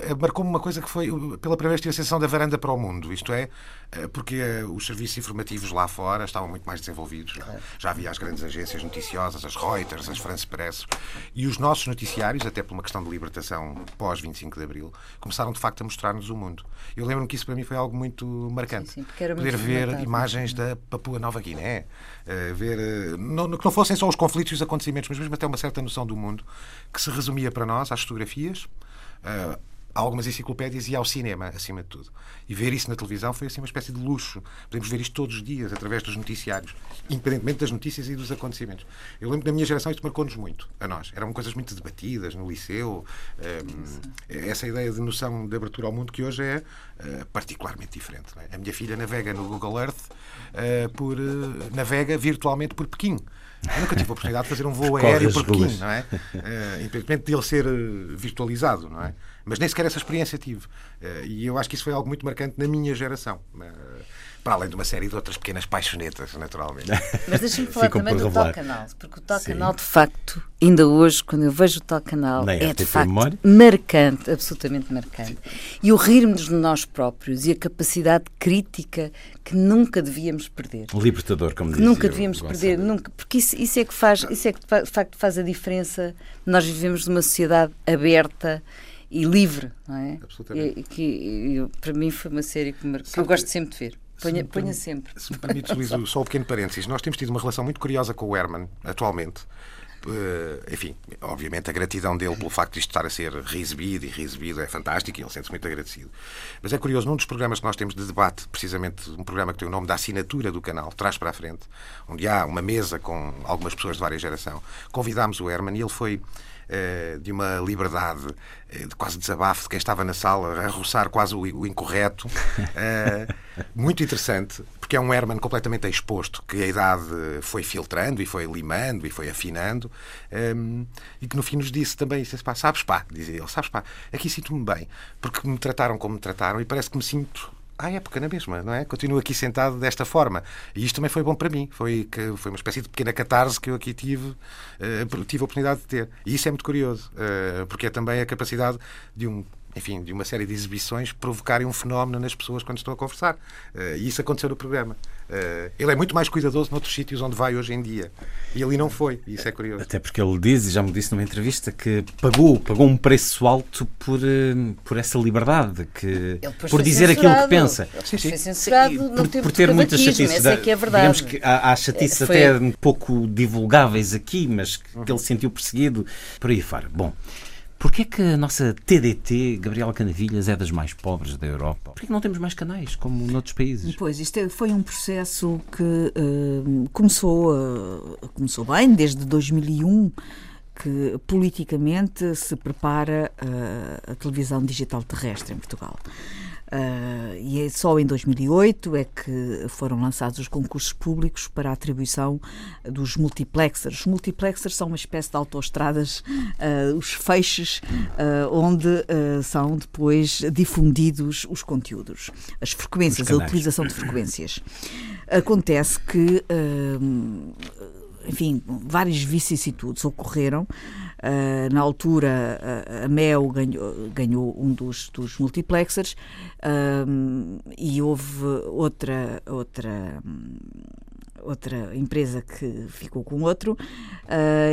Eh, marcou-me uma coisa que foi, pela primeira vez, tive a sensação da varanda para o mundo. Isto é, eh, porque eh, os serviços informativos lá fora estavam muito mais desenvolvidos. Já havia as grandes agências noticiosas, as Reuters, as France Press. E os nossos noticiários, até por uma questão de libertação pós-25 de Abril, começaram de facto a mostrar-nos o mundo. Eu lembro-me que isso para mim foi algo muito marcante. Sim, sim, Poder muito ver imagens da Papua Nova Guiné, ver, não, que não fossem só os conflitos e os acontecimentos, mas mesmo até uma certa noção do mundo, que se resumia para nós às fotografias uh, algumas enciclopédias e ao cinema, acima de tudo. E ver isso na televisão foi assim uma espécie de luxo. Podemos ver isto todos os dias, através dos noticiários, independentemente das notícias e dos acontecimentos. Eu lembro que na minha geração isto marcou-nos muito, a nós. Eram coisas muito debatidas no liceu. Um, eh, essa ideia de noção de abertura ao mundo que hoje é uh, particularmente diferente. É? A minha filha navega no Google Earth, uh, por, uh, navega virtualmente por Pequim. Eu nunca tive a oportunidade de fazer um voo (laughs) aéreo por Pequim, não é? Uh, independentemente de ele ser virtualizado, não é? Mas nem sequer essa experiência tive. E eu acho que isso foi algo muito marcante na minha geração. Para além de uma série de outras pequenas paixonetas, naturalmente. (laughs) Mas deixa-me falar também do tal canal, porque o tal canal, de facto, ainda hoje, quando eu vejo o tal canal, é de facto memória? marcante, absolutamente marcante. E o rirmos de nós próprios e a capacidade crítica que nunca devíamos perder. Libertador, como dizia. Nunca devíamos perder, nunca, porque isso, isso, é que faz, isso é que de facto faz a diferença. Nós vivemos numa sociedade aberta e livre, não é? Absolutamente. E, que, e, para mim foi uma série que, me, que eu gosto sempre de ver. Ponha, se ponha sempre. Se me permites, Luís, só um pequeno parênteses. Nós temos tido uma relação muito curiosa com o Herman, atualmente. Uh, enfim, obviamente a gratidão dele pelo facto de isto estar a ser reexibido e reexibido é fantástico e ele sente-se muito agradecido. Mas é curioso, num dos programas que nós temos de debate, precisamente um programa que tem o nome da assinatura do canal, Trás para a Frente, onde há uma mesa com algumas pessoas de várias gerações, convidámos o Herman e ele foi de uma liberdade uh, de quase desabafo de quem estava na sala, a roçar quase o, incorreto. (laughs) muito interessante, porque é um Herman completamente exposto, que a idade foi filtrando e foi limando e foi afinando, e que no fim nos disse também, disse, pá, sabes pá, dizia ele, sabes pá, aqui sinto-me bem, porque me trataram como me trataram e parece que me sinto à época na mesma, não é? Continuo aqui sentado desta forma. E isto também foi bom para mim. Foi, que, foi uma espécie de pequena catarse que eu aqui tive, uh, tive a oportunidade de ter. E isso é muito curioso, uh, porque é também a capacidade de um enfim, de uma série de exibições provocarem um fenómeno nas pessoas quando estão a conversar. Uh, e isso aconteceu no programa. Uh, ele é muito mais cuidadoso noutros sítios onde vai hoje em dia. E ali não foi. E isso é curioso. Até porque ele diz, e já me disse numa entrevista, que pagou, pagou um preço alto por, uh, por essa liberdade, que, por dizer aquilo que pensa. Ele sim, sim. Foi censurado, sim, por, por ter muitas chatices. É que é verdade. Digamos que há, há chatices foi... até um pouco divulgáveis aqui, mas que, uhum. que ele sentiu perseguido por aí fora. Bom. Porquê que a nossa TDT, Gabriela Canavilhas, é das mais pobres da Europa? Porquê que não temos mais canais, como noutros países? Pois, isto é, foi um processo que uh, começou, uh, começou bem, desde 2001, que politicamente se prepara uh, a televisão digital terrestre em Portugal. Uh, e é só em 2008 é que foram lançados os concursos públicos para a atribuição dos multiplexers. Os multiplexers são uma espécie de autoestradas, uh, os feixes uh, onde são depois difundidos os conteúdos, as frequências, a utilização de frequências. Acontece que enfim, várias vicissitudes ocorreram. Uh, na altura, uh, a Mel ganhou, ganhou um dos, dos multiplexers uh, e houve outra, outra, outra empresa que ficou com outro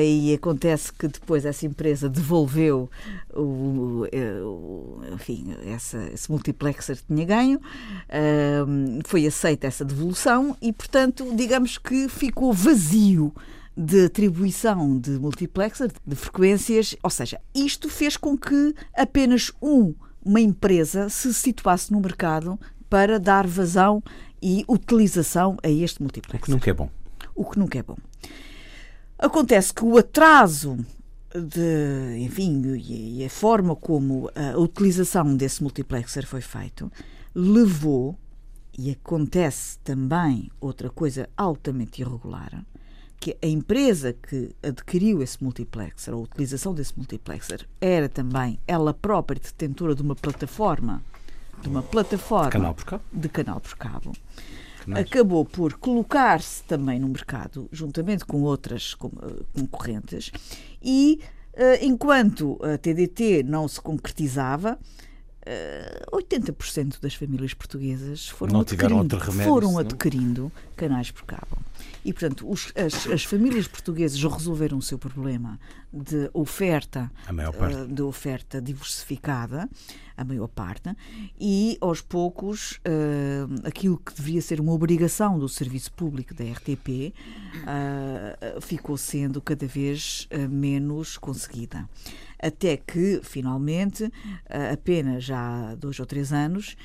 e acontece que depois essa empresa devolveu o, o enfim, essa, esse multiplexer que tinha ganho, foi aceita essa devolução e, portanto, digamos que ficou vazio de atribuição de multiplexer, de frequências, ou seja, isto fez com que apenas um uma empresa se situasse no mercado para dar vazão e utilização a este O multiplex que nunca é bom. o que nunca é bom. Acontece que o atraso de, enfim, e e a forma como a utilização desse multiplexer foi feito levou, e acontece também outra coisa altamente irregular, que a empresa que adquiriu esse multiplexer, a utilização desse multiplexer, era também ela própria detentora de uma plataforma, de uma plataforma Canal por cabo. de canal por cabo Canais. acabou por colocar-se também no mercado, juntamente com outras eh, concorrentes, e eh, enquanto a TDT não se concretizava, eh, 80% das famílias portuguesas foram adquirindo, remédio, foram senão- adquirindo canais por cabo. E, portanto, os- as, as famílias portuguesas resolveram o seu problema de oferta, A maior parte. eh, de oferta diversificada, a maior parte, e aos poucos eh, aquilo que deveria ser uma obrigação do serviço público da RTP eh, ficou sendo cada vez menos conseguida. Até que, finalmente, apenas já há dois ou três anos,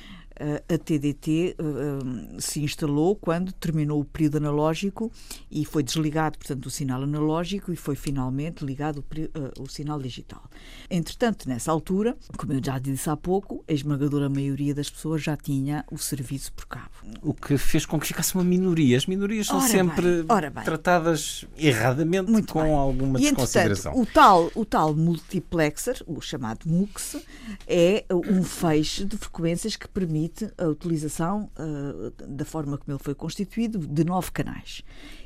a TDT eh, se instalou quando terminou o período analógico e foi desligado, portanto, o sinal analógico e foi finalmente ligado o, eh, o sinal digital. Entretanto, nessa altura, como eu já disse há pouco, a esmagadora maioria das pessoas já tinha o serviço por cabo. O que fez com que ficasse uma minoria. As minorias são Ora sempre bem, ora bem. tratadas erradamente Muito com bem. alguma e, desconsideração. o tal, o tal multiplexer, o chamado MUX, é um feixe de frequências que permite a utilização, ah, da forma como ele foi constituído, de nove canais.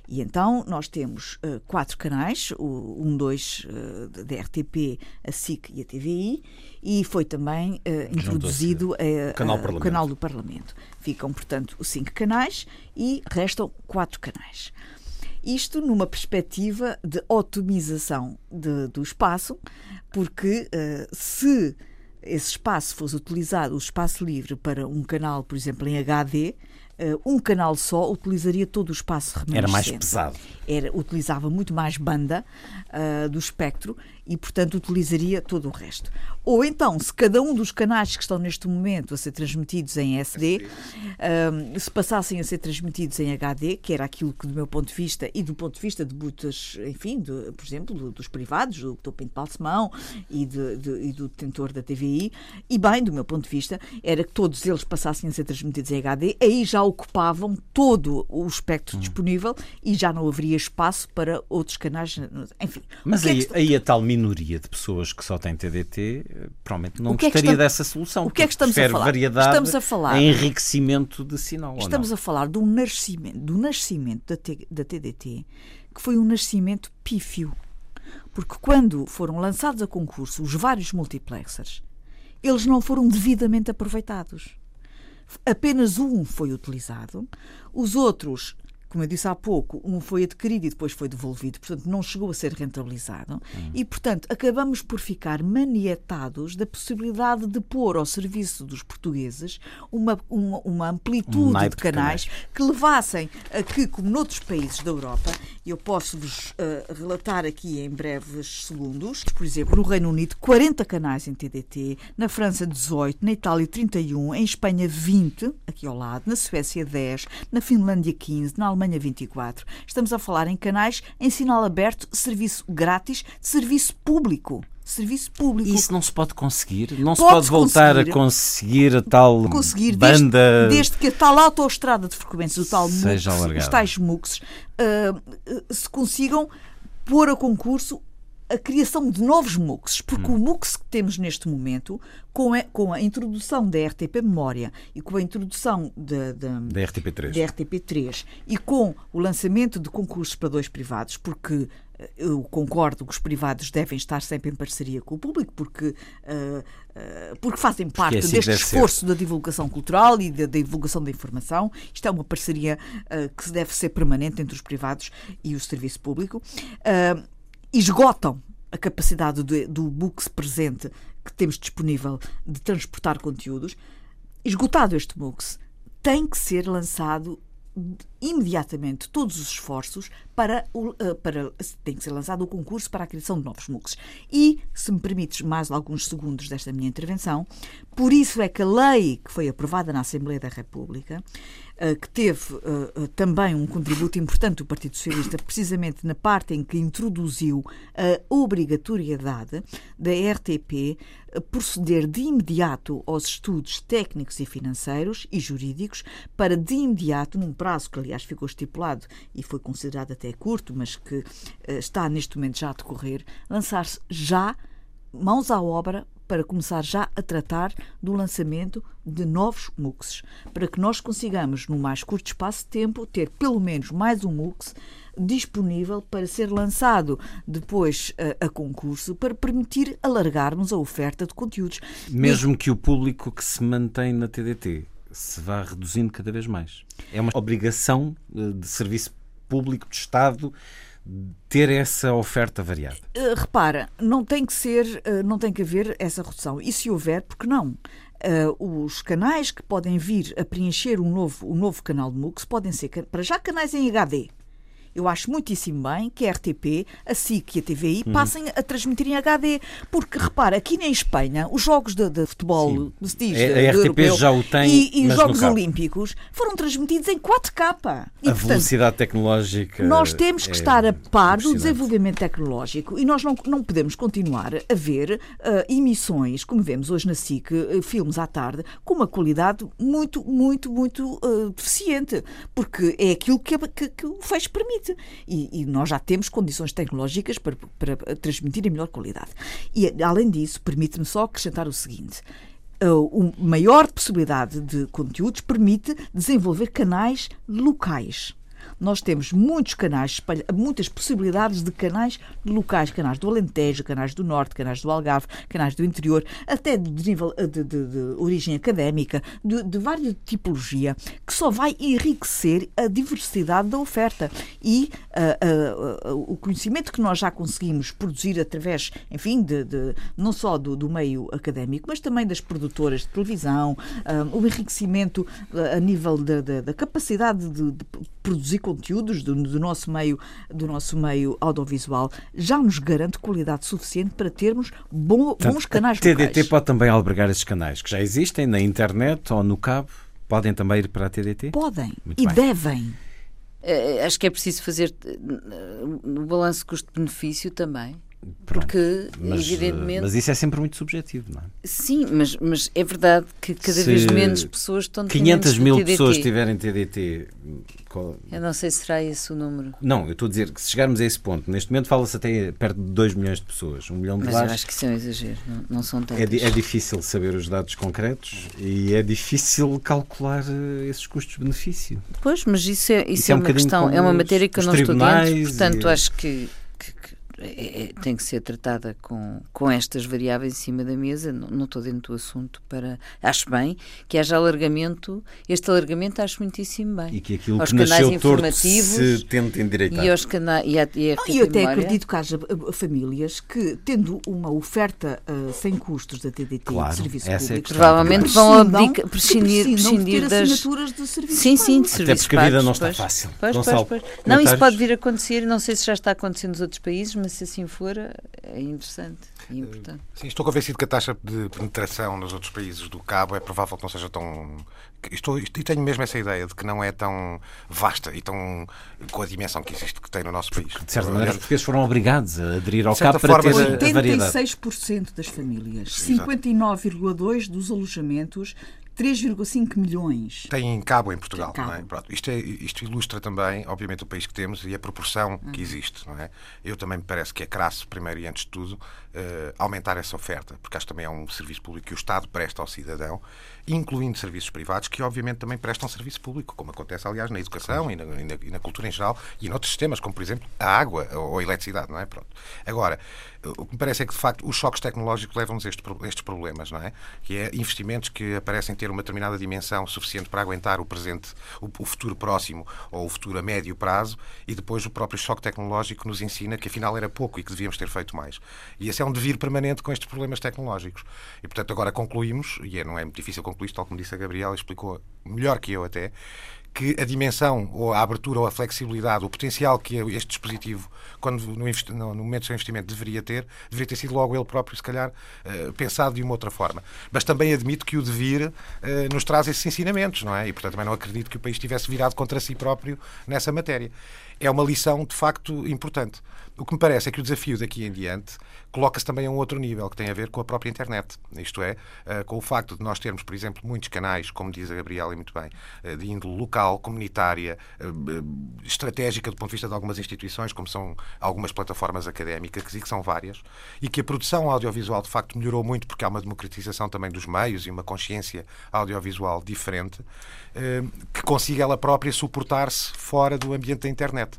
E então nós temos ah, quatro canais, o 1, 2 ah, da RTP, a SIC e a TVI, e foi também ah, introduzido ah, Canal ah, o canal do Parlamento. Ficam, portanto, os cinco canais e restam quatro canais. Isto numa perspectiva de otimização de- do espaço, porque se esse espaço fosse utilizado, o espaço livre, para um canal, por exemplo, em HD, eh, um canal só utilizaria todo o espaço remanescente. Era mais pesado. Era, utilizava muito mais banda ah, do espectro e, portanto, utilizaria todo o resto. Ou então, se cada um dos canais que estão neste momento a ser transmitidos em SD, ah, se passassem a ser transmitidos em HD, que era aquilo que, do meu ponto de vista e do ponto de vista de muitas, enfim, de, por exemplo, do- dos privados, do Dr. Pinto Balsemão e, de- de- e do detentor da TVI, e bem, do meu ponto de vista, era que todos eles passassem a ser transmitidos em HD, aí já ocupavam todo o espectro disponível e já não haveria espaço para outros canais, enfim. Mas é aí, que- aí a tal minoria de pessoas que só têm TDT eh, provavelmente não é gostaria estamos- dessa solução. o que é que estamos a falar? variedade Estamos a falar- enriquecimento de sinal. Estamos a falar do nascimento, do nascimento da, T- da TDT, que foi um nascimento pífio. Porque quando foram lançados a concurso os vários multiplexers, eles não foram devidamente aproveitados. Apenas um foi utilizado, os outros, como eu disse há pouco, um foi adquirido e depois foi devolvido, portanto não chegou a ser rentabilizado. E, portanto, acabamos por ficar manietados da possibilidade de pôr ao serviço dos portugueses uma, uma, uma Um amplitude naipe de de canais que levassem a que, como noutros países da Europa, eu posso-vos eh, relatar aqui em breves segundos, por exemplo, no Reino Unido, 40 canais em TDT, na França 18, na Itália 31, em Espanha 20, aqui ao lado, na Suécia 10, na Finlândia 15, na Alemanha 24. Estamos a falar em canais em sinal aberto, serviço grátis, serviço público. Serviço público. Isso não se pode conseguir? Não se Pode-se pode voltar conseguir. a conseguir a tal conseguir, desde, banda. desde que a tal autoestrada de frequências, o tal Seja MUX, os tais MUX, ah, se consigam pôr a concurso a criação de novos MUXs, porque Hum. o MUX que temos neste momento, com a, com a introdução da RTP Memória e com a introdução da, da, Da RTP3. da RTP3 e com o lançamento de concursos para dois privados, porque eh, eu concordo que os privados devem estar sempre em parceria com o público, porque, eh, eh, porque fazem parte é assim deste deve ser. esforço da divulgação cultural e da, da divulgação da informação. Isto é uma parceria eh, que deve ser permanente entre os privados e o serviço público. Eh, esgotam a capacidade do, do MOOCs presente que temos disponível de transportar conteúdos. Esgotado este MOOCs, tem que ser lançado imediatamente todos os esforços para, uh, para tem que ser lançado o concurso para a criação de novos MOOCs. E, se me permites mais alguns segundos desta minha intervenção, por isso é que a lei que foi aprovada na Assembleia da República eh, que teve eh, eh, também um contributo importante do Partido Socialista, precisamente na parte em que introduziu a obrigatoriedade da RTP proceder de imediato aos estudos técnicos e financeiros e jurídicos para de imediato, num prazo que aliás ficou estipulado e foi considerado até curto, mas que está neste momento já a decorrer, lançar-se já mãos à obra para começar já a tratar do lançamento de novos MOOCs, para que nós consigamos, no mais curto espaço de tempo, ter pelo menos mais um MOOC disponível para ser lançado depois a, eh, a, concurso para permitir alargarmos a oferta de conteúdos. Mesmo que o público que se mantém na TDT se vá reduzindo cada vez mais. É uma obrigação eh, de serviço público de Estado ter essa oferta variada? Uh, repara, não tem que ser, uh, não tem que haver essa redução. E se houver, porque não? Uh, os canais que podem vir a preencher um novo, um novo canal de MOOCs podem ser, para já, canais em HD. Eu acho muitíssimo bem que a RTP, a SIC e a TVI uhum. passem a transmitir em HD. Porque, repara, aqui na Espanha, os jogos de, de futebol, se diz, a, a RTP europeu, já o tem. E, os Jogos Olímpicos foram transmitidos em 4K. E, a portanto, velocidade tecnológica. Nós temos que é estar a par do desenvolvimento tecnológico e nós não, não podemos continuar a ver uh, emissões, como vemos hoje na SIC, uh, filmes à tarde, com uma qualidade muito, muito, muito uh, deficiente. Porque é aquilo que, que, que o fecho permite. E, e, nós já temos condições tecnológicas para, para transmitir em melhor qualidade. E, além disso, permite-me só acrescentar o seguinte. Uh, maior possibilidade de conteúdos permite desenvolver canais locais nós temos muitos canais, muitas possibilidades de canais locais, canais do Alentejo, canais do Norte, canais do Algarve, canais do interior, até de, nível, de, de, de origem académica, de, de várias tipologia, que só vai enriquecer a diversidade da oferta. E uh, uh, uh, o conhecimento que nós já conseguimos produzir através, enfim, de, não só do, do, meio académico, mas também das produtoras de televisão, o enriquecimento a nível da capacidade de, de produzir conteúdos do, do, nosso meio, do nosso meio audiovisual já nos garante qualidade suficiente para termos bom, bons canais a TDT locais. pode também albergar esses canais que já existem na internet ou no cabo. Podem também ir para a TDT? Podem Muito e bem. devem. Uh, acho que é preciso fazer uh, o balanço custo-benefício também. Porque, mas, evidentemente. Mas isso é sempre muito subjetivo, não é? Sim, mas, mas é verdade que cada Se vez menos pessoas estão 500 mil pessoas tiverem TDT. Eu não sei se será esse o número. Não, eu estou a dizer que se chegarmos a esse ponto, neste momento fala-se até perto de 2 milhões de pessoas. Um milhão de Mas lares, eu acho que isso é um exagero, não, não são tantos. É, é, difícil saber os dados concretos e é difícil calcular eh, esses custos-benefício. Pois, mas isso é, isso, isso é, é um uma questão, é uma matéria que eu não estou dentro, portanto e... acho que é, é, tem que ser tratada com, com estas variáveis em cima da mesa. Não, não estou dentro do assunto para. Acho bem que haja alargamento. Este alargamento acho muitíssimo bem. E que aquilo aos que canais informativos se tente endireitar. E, aos cana e, a, e, a e eu até memória. acredito que haja uh, famílias que, tendo uma oferta uh, sem custos da TDT claro, de serviço é público, provavelmente vão abdicar, prescindir, prescindir das assinaturas de serviço Sim, sim, de Até porque a vida não está fácil. Pois, pois, pois. Não, isso pode vir a acontecer. Não sei se já está acontecendo nos outros países, mas se assim for, é interessante e importante. Sim, estou convencido que a taxa de penetração nos outros países do cabo é provável que não seja tão. Estou, e tenho mesmo essa ideia de que não é tão vasta e tão com a dimensão que existe que tem no nosso país. De certa maneira, os portugueses foram obrigados a aderir ao cabo para ter a, a variedade. 86% das famílias, 59,2% dos alojamentos 3,5 milhões. Tem cabo em Portugal, cabo. é? Pronto, isto, é, isto ilustra também, obviamente, o país que temos e a proporção uhum. que existe, não é? Eu também me parece que é crasso, primeiro e antes de tudo, uh, aumentar essa oferta, porque acho que também é um serviço público que o Estado presta ao cidadão, incluindo serviços privados que, obviamente, também prestam serviço público, como acontece, aliás, na educação e na, e na, e na cultura em geral e em outros sistemas, como, por exemplo, a água ou a eletricidade, não é? Pronto. Agora, o que me parece é que, de facto, os choques tecnológicos levam-nos a estes problemas, não é? Que é investimentos que aparecem ter uma determinada dimensão suficiente para aguentar o presente, o, o futuro próximo ou o futuro a médio prazo e depois o próprio choque tecnológico nos ensina que, afinal, era pouco e que devíamos ter feito mais. E esse é um devir permanente com estes problemas tecnológicos. E, portanto, agora concluímos, e é, não é muito difícil concluir isto, tal como disse a Gabriela, explicou melhor que eu até, que a dimensão, ou a abertura, ou a flexibilidade, o potencial que este dispositivo, quando no, no- momento do seu investimento, deveria ter, deveria ter sido logo ele próprio, se calhar, eh, pensado de uma outra forma. Mas também admito que o devir eh, nos traz esses ensinamentos, não é? E, portanto, também não acredito que o país estivesse virado contra si próprio nessa matéria. É uma lição, de facto, importante. O que me parece é que o desafio daqui em diante coloca-se também a um outro nível, que tem a ver com a própria internet. Isto é, eh, com o facto de nós termos, por exemplo, muitos canais, como diz a Gabriela muito bem, eh, de índole local, comunitária, eh, estratégica do ponto de vista de algumas instituições, como são algumas plataformas académicas, que são várias, e que a produção audiovisual, de facto, melhorou muito porque há uma democratização também dos meios e uma consciência audiovisual diferente, que consiga ela própria suportar-se fora do ambiente da internet.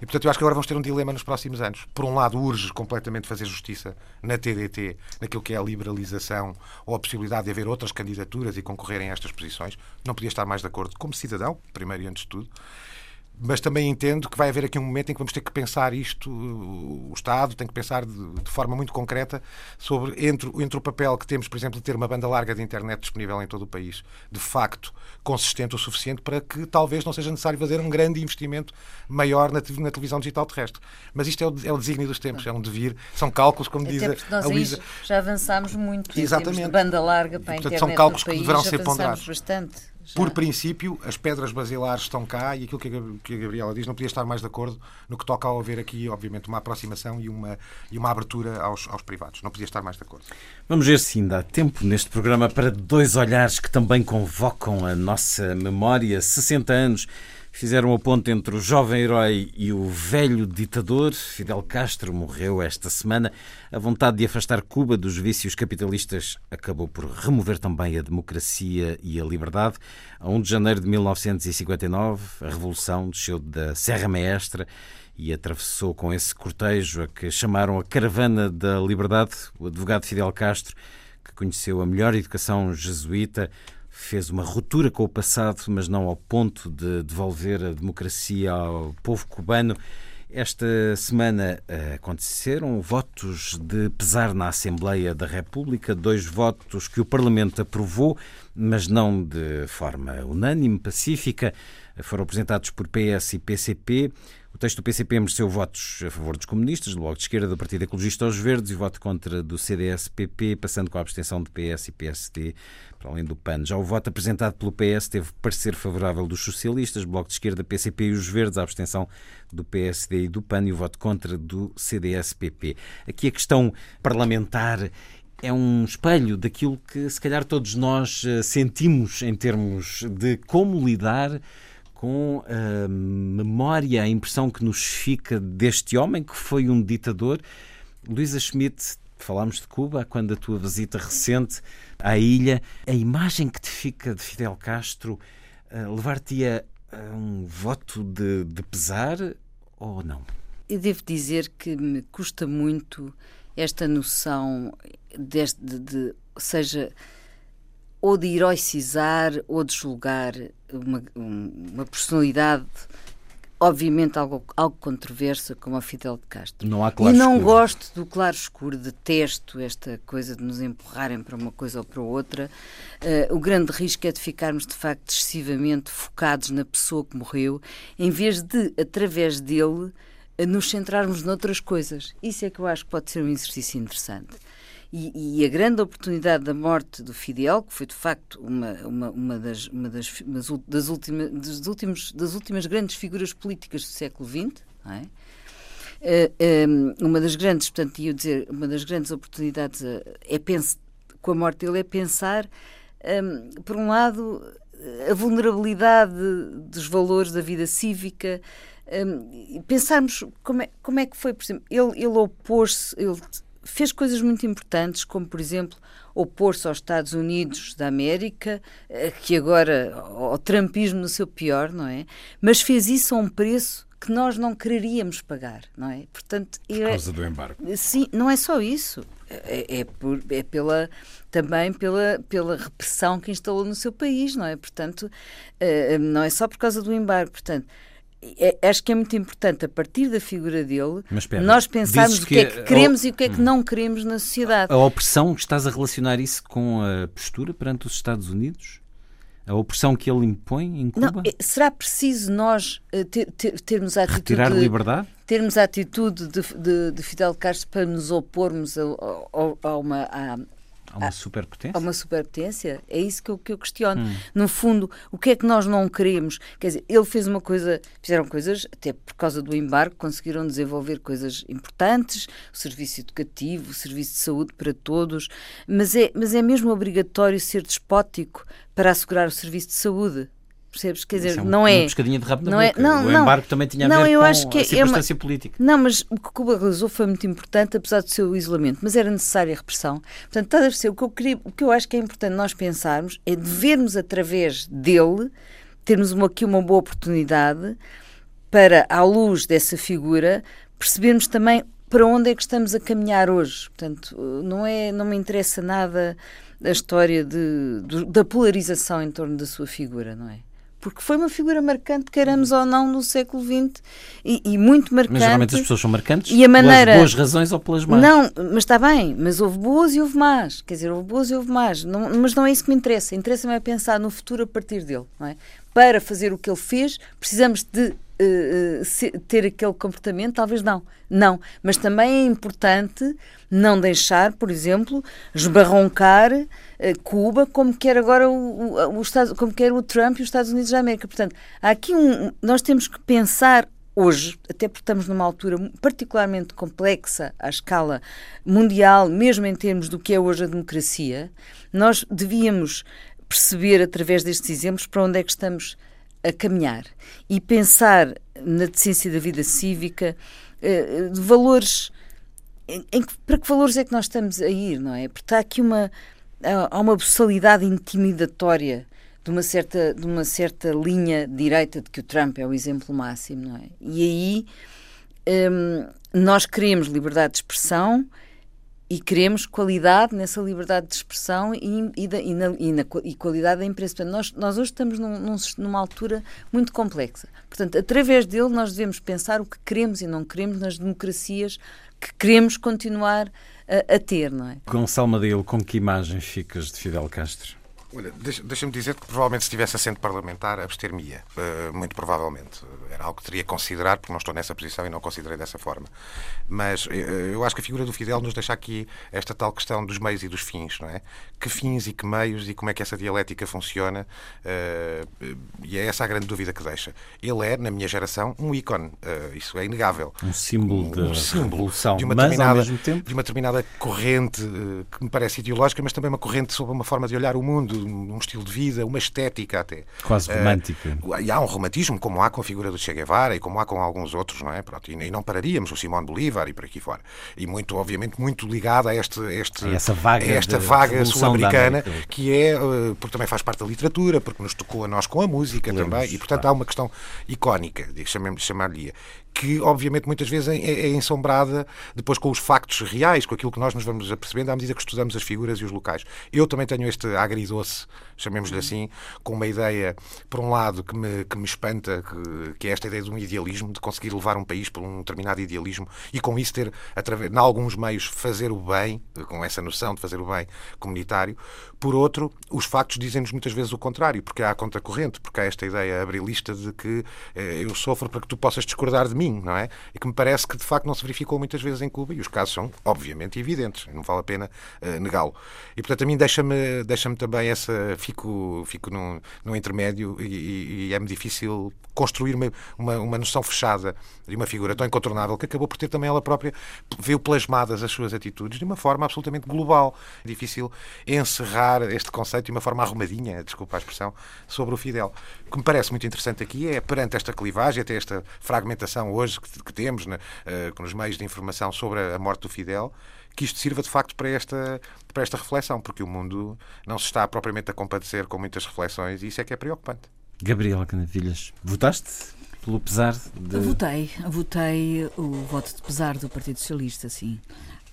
E, portanto, eu acho que agora vamos ter um dilema nos próximos anos. Por um lado, urge completamente fazer justiça na TDT, naquilo que é a liberalização ou a possibilidade de haver outras candidaturas e concorrerem a estas posições. Não podia estar mais de acordo como cidadão, primeiro e antes de tudo. Mas também entendo que vai haver aqui um momento em que vamos ter que pensar isto, o Estado tem que pensar de, de forma muito concreta sobre entre, entre o papel que temos, por exemplo, de ter uma banda larga de internet disponível em todo o país, de facto consistente o suficiente para que talvez não seja necessário fazer um grande investimento maior na, na televisão digital terrestre. Mas isto é o, é o desígnio dos tempos, é um devir, são cálculos, como diz Até a, a Luísa. já avançámos muito Exatamente. banda larga para a Portanto, internet são cálculos no que país, deverão ser ponderados. bastante. Já. Por princípio, as pedras basilares estão cá e aquilo que a Gabriela diz, não podia estar mais de acordo no que toca ao haver aqui, obviamente, uma aproximação e uma, e uma abertura aos, aos privados. Não podia estar mais de acordo. Vamos ver se ainda há tempo neste programa para dois olhares que também convocam a nossa memória. 60 anos fizeram a ponte entre o jovem herói e o velho ditador. Fidel Castro morreu esta semana. A vontade de afastar Cuba dos vícios capitalistas acabou por remover também a democracia e a liberdade. A 1 de janeiro de 1959, a revolução desceu da Serra Maestra e atravessou com esse cortejo a que chamaram a Caravana da Liberdade. O advogado Fidel Castro, que conheceu a melhor educação jesuíta, fez uma ruptura com o passado, mas não ao ponto de devolver a democracia ao povo cubano. Esta semana eh, aconteceram votos de pesar na Assembleia da República, dois votos que o Parlamento aprovou, mas não de forma unânime, pacífica. Foram apresentados por PS e PCP. O texto do PCP mereceu votos a favor dos comunistas, do Bloco de Esquerda, do Partido Ecologista aos Verdes e voto contra do CDS-PP, passando com a abstenção de PS e PSD, para além do PAN. Já o voto apresentado pelo PS teve parecer favorável dos socialistas, Bloco de Esquerda, PCP e os Verdes, a abstenção do PSD e do PAN e o voto contra do CDS-PP. Aqui a questão parlamentar é um espelho daquilo que se calhar todos nós eh, sentimos em termos de como lidar com a memória, a impressão que nos fica deste homem que foi um ditador. Luísa Schmidt, falámos de Cuba quando a tua visita recente à ilha. A imagem que te fica de Fidel Castro eh, levar-te a, a um voto de, de pesar ou não? Eu devo dizer que me custa muito esta noção deste, de, de- seja ou de heroicizar ou de julgar uma, um- uma personalidade obviamente algo, algo controversa como a Fidel de Castro. Não há E claro não escuro. gosto do claro escuro, detesto esta coisa de nos empurrarem para uma coisa ou para outra. Eh, o grande risco é de ficarmos, de facto, excessivamente focados na pessoa que morreu, em vez de, através dele, eh, nos centrarmos noutras coisas. Isso é que eu acho que pode ser um exercício interessante. E, e a grande oportunidade da morte do Fidel, que foi de facto uma, uma, uma das, uma das, das, última, dos últimos, das últimas grandes figuras políticas do século XX, é? Eh, eh, uma das grandes, portanto, ia dizer, uma das grandes oportunidades eh, é pensar, com a morte dele é pensar, hum, por um lado, a vulnerabilidade dos valores da vida cívica, hum, e pensarmos como é, como é que foi, por exemplo, ele, ele opôs-se, ele fez coisas muito importantes, como, por exemplo, opor-se aos Estados Unidos da América, eh, que agora, ao trumpismo no seu pior, não é? Mas fez isso a um preço que nós não quereríamos pagar, não é? Portanto, Por é- causa do embargo. Sim, não é só isso. É, é por- é pela, também pela, pela repressão que instalou no seu país, não é? Portanto, eh, não é só por causa do embargo. Portanto, é- acho que é muito importante, a partir da figura dele, espera, nós pensarmos o que é que que a- queremos e o que é que não queremos na sociedade. A opressão, estás a relacionar isso com a postura perante os Estados Unidos? A opressão que ele impõe em Cuba? Não, é- será preciso nós eh, ter- ter- termos a atitude Retirar liberdade? termos a atitude de, de- de Fidel Castro para nos opormos a, a- uma, Há uma superpotência? a uma superpotência? É isso que eu, que eu questiono. No fundo, o que é que nós não queremos? Quer dizer, ele fez uma coisa, fizeram coisas, até por causa do embargo, conseguiram desenvolver coisas importantes, o serviço educativo, o serviço de saúde para todos, mas é, mas é mesmo obrigatório ser despótico para assegurar o serviço de saúde. Percebes? Quer dizer, Isso um- não uma é. pescadinha de rabo não é- não, o não. embargo também tinha a Não, ver eu com acho que a é uma- circunstância política. Não, mas o que Cuba realizou foi muito importante, apesar do seu isolamento, mas era necessária a repressão. Portanto, está a perceber, o que eu queria, o que eu acho que é importante nós pensarmos é de vermos através dele, termos uma, aqui uma boa oportunidade para, à luz dessa figura, percebermos também para onde é que estamos a caminhar hoje. Portanto, não, é, não me interessa nada a história de, do- da polarização em torno da sua figura, não é? Porque foi uma figura marcante, queiramos ou não, no século XX e, e muito marcante. Mas geralmente as pessoas são marcantes E a maneira- pelas boas razões ou pelas más. Não, mas está bem, mas houve boas e houve más. Quer dizer, houve boas e houve más. Não- mas não é isso que me interessa. Interessa-me é pensar no futuro a partir dele. Não é? Para fazer o que ele fez, precisamos de eh, eh, ter aquele comportamento? Talvez não. Não. Mas também é importante não deixar, por exemplo, esbarroncar eh, Cuba como quer agora o, o, o como quer o Trump e os Estados Unidos da América. Portanto, há aqui um. Nós temos que pensar hoje, até porque estamos numa altura particularmente complexa à escala mundial, mesmo em termos do que é hoje a democracia, nós devíamos perceber através destes exemplos para onde é que estamos a caminhar e pensar na decência da vida cívica, eh, de valores em- para que valores é que nós estamos a ir, não é? Porque está aqui uma há há uma boçalidade intimidatória de uma certa de uma certa linha direita de que o Trump é o exemplo máximo, não é? E aí hum, nós queremos liberdade de expressão e queremos qualidade nessa liberdade de expressão e, e, da- e na, e na e qualidade da imprensa. Portanto, nós, nós hoje estamos num- num numa altura muito complexa. Portanto, através dele, nós devemos pensar o que queremos e não queremos nas democracias que queremos continuar a, a ter, não é? Gonçalo Madeiro, com que imagem ficas de Fidel Castro? Olha, deixa- deixa-me dizer que provavelmente se tivesse assento parlamentar, abster-me-ia. Eh, muito provavelmente. Era algo que teria que considerar, porque não estou nessa posição e não considerei dessa forma. Mas eh, eu acho que a figura do Fidel nos deixa aqui esta tal questão dos meios e dos fins, não é? Que fins e que meios e como é que essa dialética funciona. eh, e é essa a grande dúvida que deixa. Ele é, na minha geração, um ícone. eh, isso é inegável. Um símbolo da revolução, de uma mas ao mesmo tempo de uma determinada corrente eh, que me parece ideológica, mas também uma corrente sobre uma forma de olhar o mundo, um estilo de vida, uma estética até. quase Eh, romântica. e há um romantismo, como há com a figura do Che Guevara e como há com alguns outros, não é? Pronto, e, não pararíamos, o Simón Bolívar e por aqui fora. E muito, obviamente, muito ligado a, este, este, essa vaga esta vaga sul-americana, que é, eh, porque também faz parte da literatura, porque nos tocou a nós com a música Lemos, também, e portanto claro. há uma questão icónica, chamar-lhe que obviamente muitas vezes é, é ensombrada depois com os factos reais, com aquilo que nós nos vamos apercebendo à medida que estudamos as figuras e os locais. Eu também tenho este agridoce, chamemos-lhe assim, com uma ideia, por um lado, que me, que me espanta, que, que é esta ideia de um idealismo, de conseguir levar um país por um determinado idealismo e com isso ter, através, em alguns meios, fazer o bem, com essa noção de fazer o bem comunitário. Por outro, os factos dizem-nos muitas vezes o contrário, porque há a contracorrente, porque há esta ideia abrilista de que eh, eu sofro para que tu possas discordar de mim, não é? E que me parece que de facto não se verificou muitas vezes em Cuba e os casos são obviamente evidentes, não vale a pena eh, negá-lo. E portanto a mim deixa-me deixa também essa. Fico, fico num, num intermédio e, e- é-me difícil construir uma, uma, uma noção fechada de uma figura tão incontornável que acabou por ter também ela própria, veio plasmadas as suas atitudes de uma forma absolutamente global. É difícil encerrar este conceito de uma forma arrumadinha, desculpa a expressão, sobre o Fidel. O que me parece muito interessante aqui é, perante esta clivagem, até esta fragmentação hoje que, que temos né, eh, nos meios de informação sobre a morte do Fidel, que isto sirva de facto para esta, para esta reflexão, porque o mundo não se está propriamente a compadecer com muitas reflexões e isso é que é preocupante. Gabriela Canavilhas, votaste pelo pesar de. Votei, votei o voto de pesar do Partido Socialista, sim.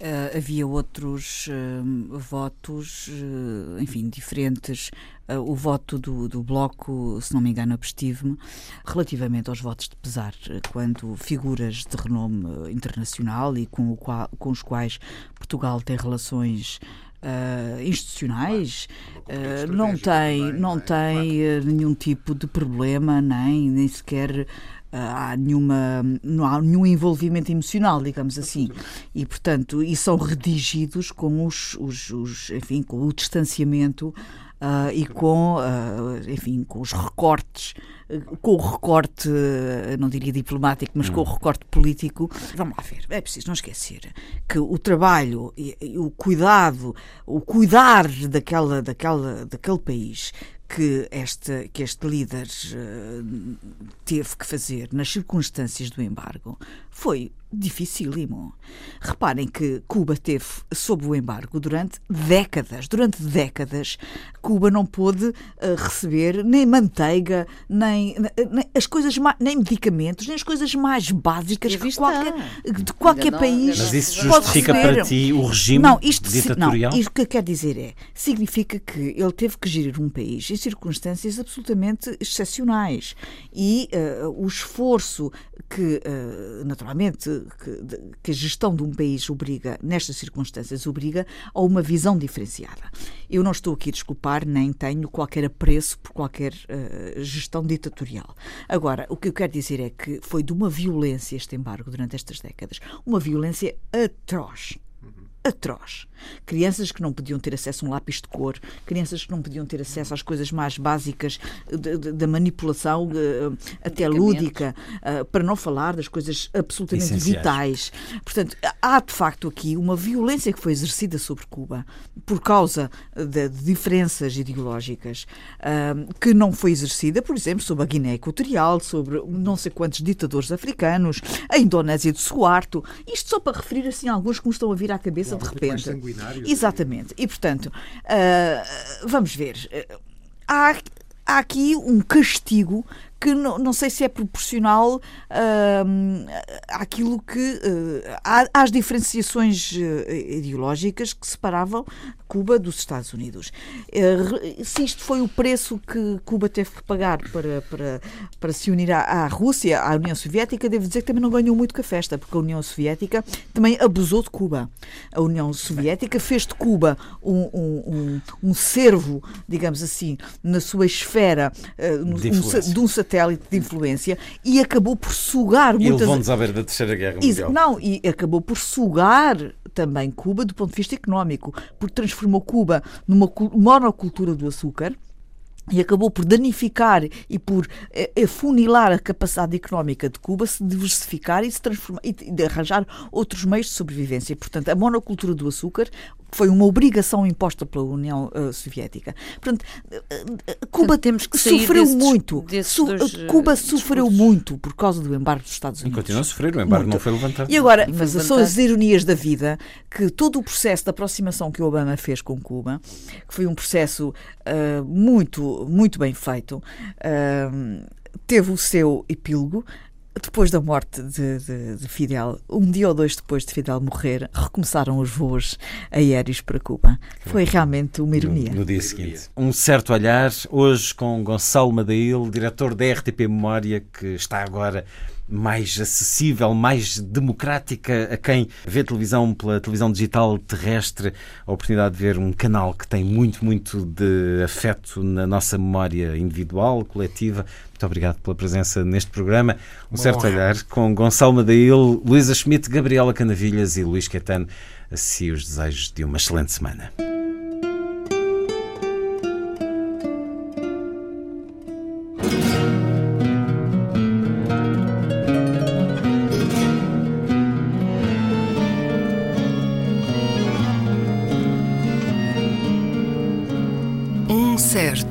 Eh, havia outros eh, votos, eh, enfim, diferentes. O voto do, do Bloco, se não me engano, abstive-me, relativamente aos votos de pesar, quando figuras de renome internacional e com, qual- com os quais Portugal tem relações uh, institucionais, uh, não tem, não tem uh, nenhum tipo de problema, nem, nem sequer há nenhuma, não há nenhum envolvimento emocional, digamos assim. E, portanto, e são redigidos com os, os, os enfim, com o distanciamento Uh, e com, uh, enfim, com os recortes, uh, com o recorte, não diria diplomático, mas com o recorte político. Vamos lá ver, é preciso não esquecer que o trabalho e, e o cuidado, o cuidar daquela, daquela, daquele país que este, que este líder teve que fazer nas circunstâncias do embargo foi dificílimo. Reparem que Cuba teve sob o embargo durante décadas. Durante décadas, Cuba não pôde uh, receber nem manteiga, nem, nem, as coisas mais, nem medicamentos, nem as coisas mais básicas que qualquer, de qualquer não, país Mas isso justifica para ti o regime não, isto, ditatorial? Não, isto que quer dizer é, significa que ele teve que gerir um país em circunstâncias absolutamente excepcionais e uh, o esforço que, uh, naturalmente, que, que, a gestão de um país obriga, nestas circunstâncias, obriga a uma visão diferenciada. Eu não estou aqui a desculpar, nem tenho qualquer apreço por qualquer uh, gestão ditatorial. Agora, o que eu quero dizer é que foi de uma violência este embargo durante estas décadas, uma violência atroz atroz. Crianças que não podiam ter acesso a um lápis de cor, crianças que não podiam ter acesso às coisas mais básicas da manipulação uh, até lúdica, uh, para não falar das coisas absolutamente Essenciais. vitais. Portanto, há de facto aqui uma violência que foi exercida sobre Cuba por causa de, diferenças ideológicas uh, que não foi exercida, por exemplo, sobre a Guiné Equatorial, sobre não sei quantos ditadores africanos, a Indonésia de Suarto. Isto só para referir assim alguns que me estão a vir à cabeça de repente. Exatamente. E, portanto, uh, vamos ver. Há, há aqui um castigo que não, não sei se é proporcional uh, àquilo que. Uh, às diferenciações uh, ideológicas que separavam Cuba dos Estados Unidos. Uh, se isto foi o preço que Cuba teve que pagar para, para, para se unir à, à Rússia, à União Soviética, devo dizer que também não ganhou muito com a festa, porque a União Soviética também abusou de Cuba. A União Soviética fez de Cuba um, um, um, um servo, digamos assim, na sua esfera uh, de, um, de um satélite satélite de influência e acabou por sugar muitas... E levou-nos à beira da Terceira Guerra Mundial. Não, e acabou por sugar também Cuba do ponto de vista económico, porque transformou Cuba numa monocultura do açúcar, e acabou por danificar e por afunilar a capacidade económica de Cuba, se diversificar e se transformar e de arranjar outros meios de sobrevivência. Portanto, a monocultura do açúcar foi uma obrigação imposta pela União uh, Soviética. Portanto, uh, Cuba temos que sofreu desses, muito. Desses Su dois, Cuba sofreu muito por causa do embargo dos Estados Unidos. E continua a sofrer, o embargo muito. não foi levantado. E agora, mas são as ironias da vida que todo o processo de aproximação que o Obama fez com Cuba, que foi um processo uh, muito, muito bem feito, teve o seu epílogo depois da morte de, de, de, Fidel, um dia ou dois depois de Fidel morrer, recomeçaram os voos aéreos para Cuba. Foi realmente uma ironia. No, no dia seguinte. Um certo olhar, hoje com Gonçalo Madail, diretor da RTP Memória, que está agora mais acessível, mais democrática a quem vê televisão pela televisão digital terrestre, a oportunidade de ver um canal que tem muito, muito de afeto na nossa memória individual, coletiva. Muito obrigado pela presença neste programa. Um certo olhar com Gonçalo Madail, Luísa Schmidt, Gabriela Canavilhas e Luís Caetano. Assim os desejos de uma excelente semana.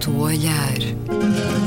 teu olhar.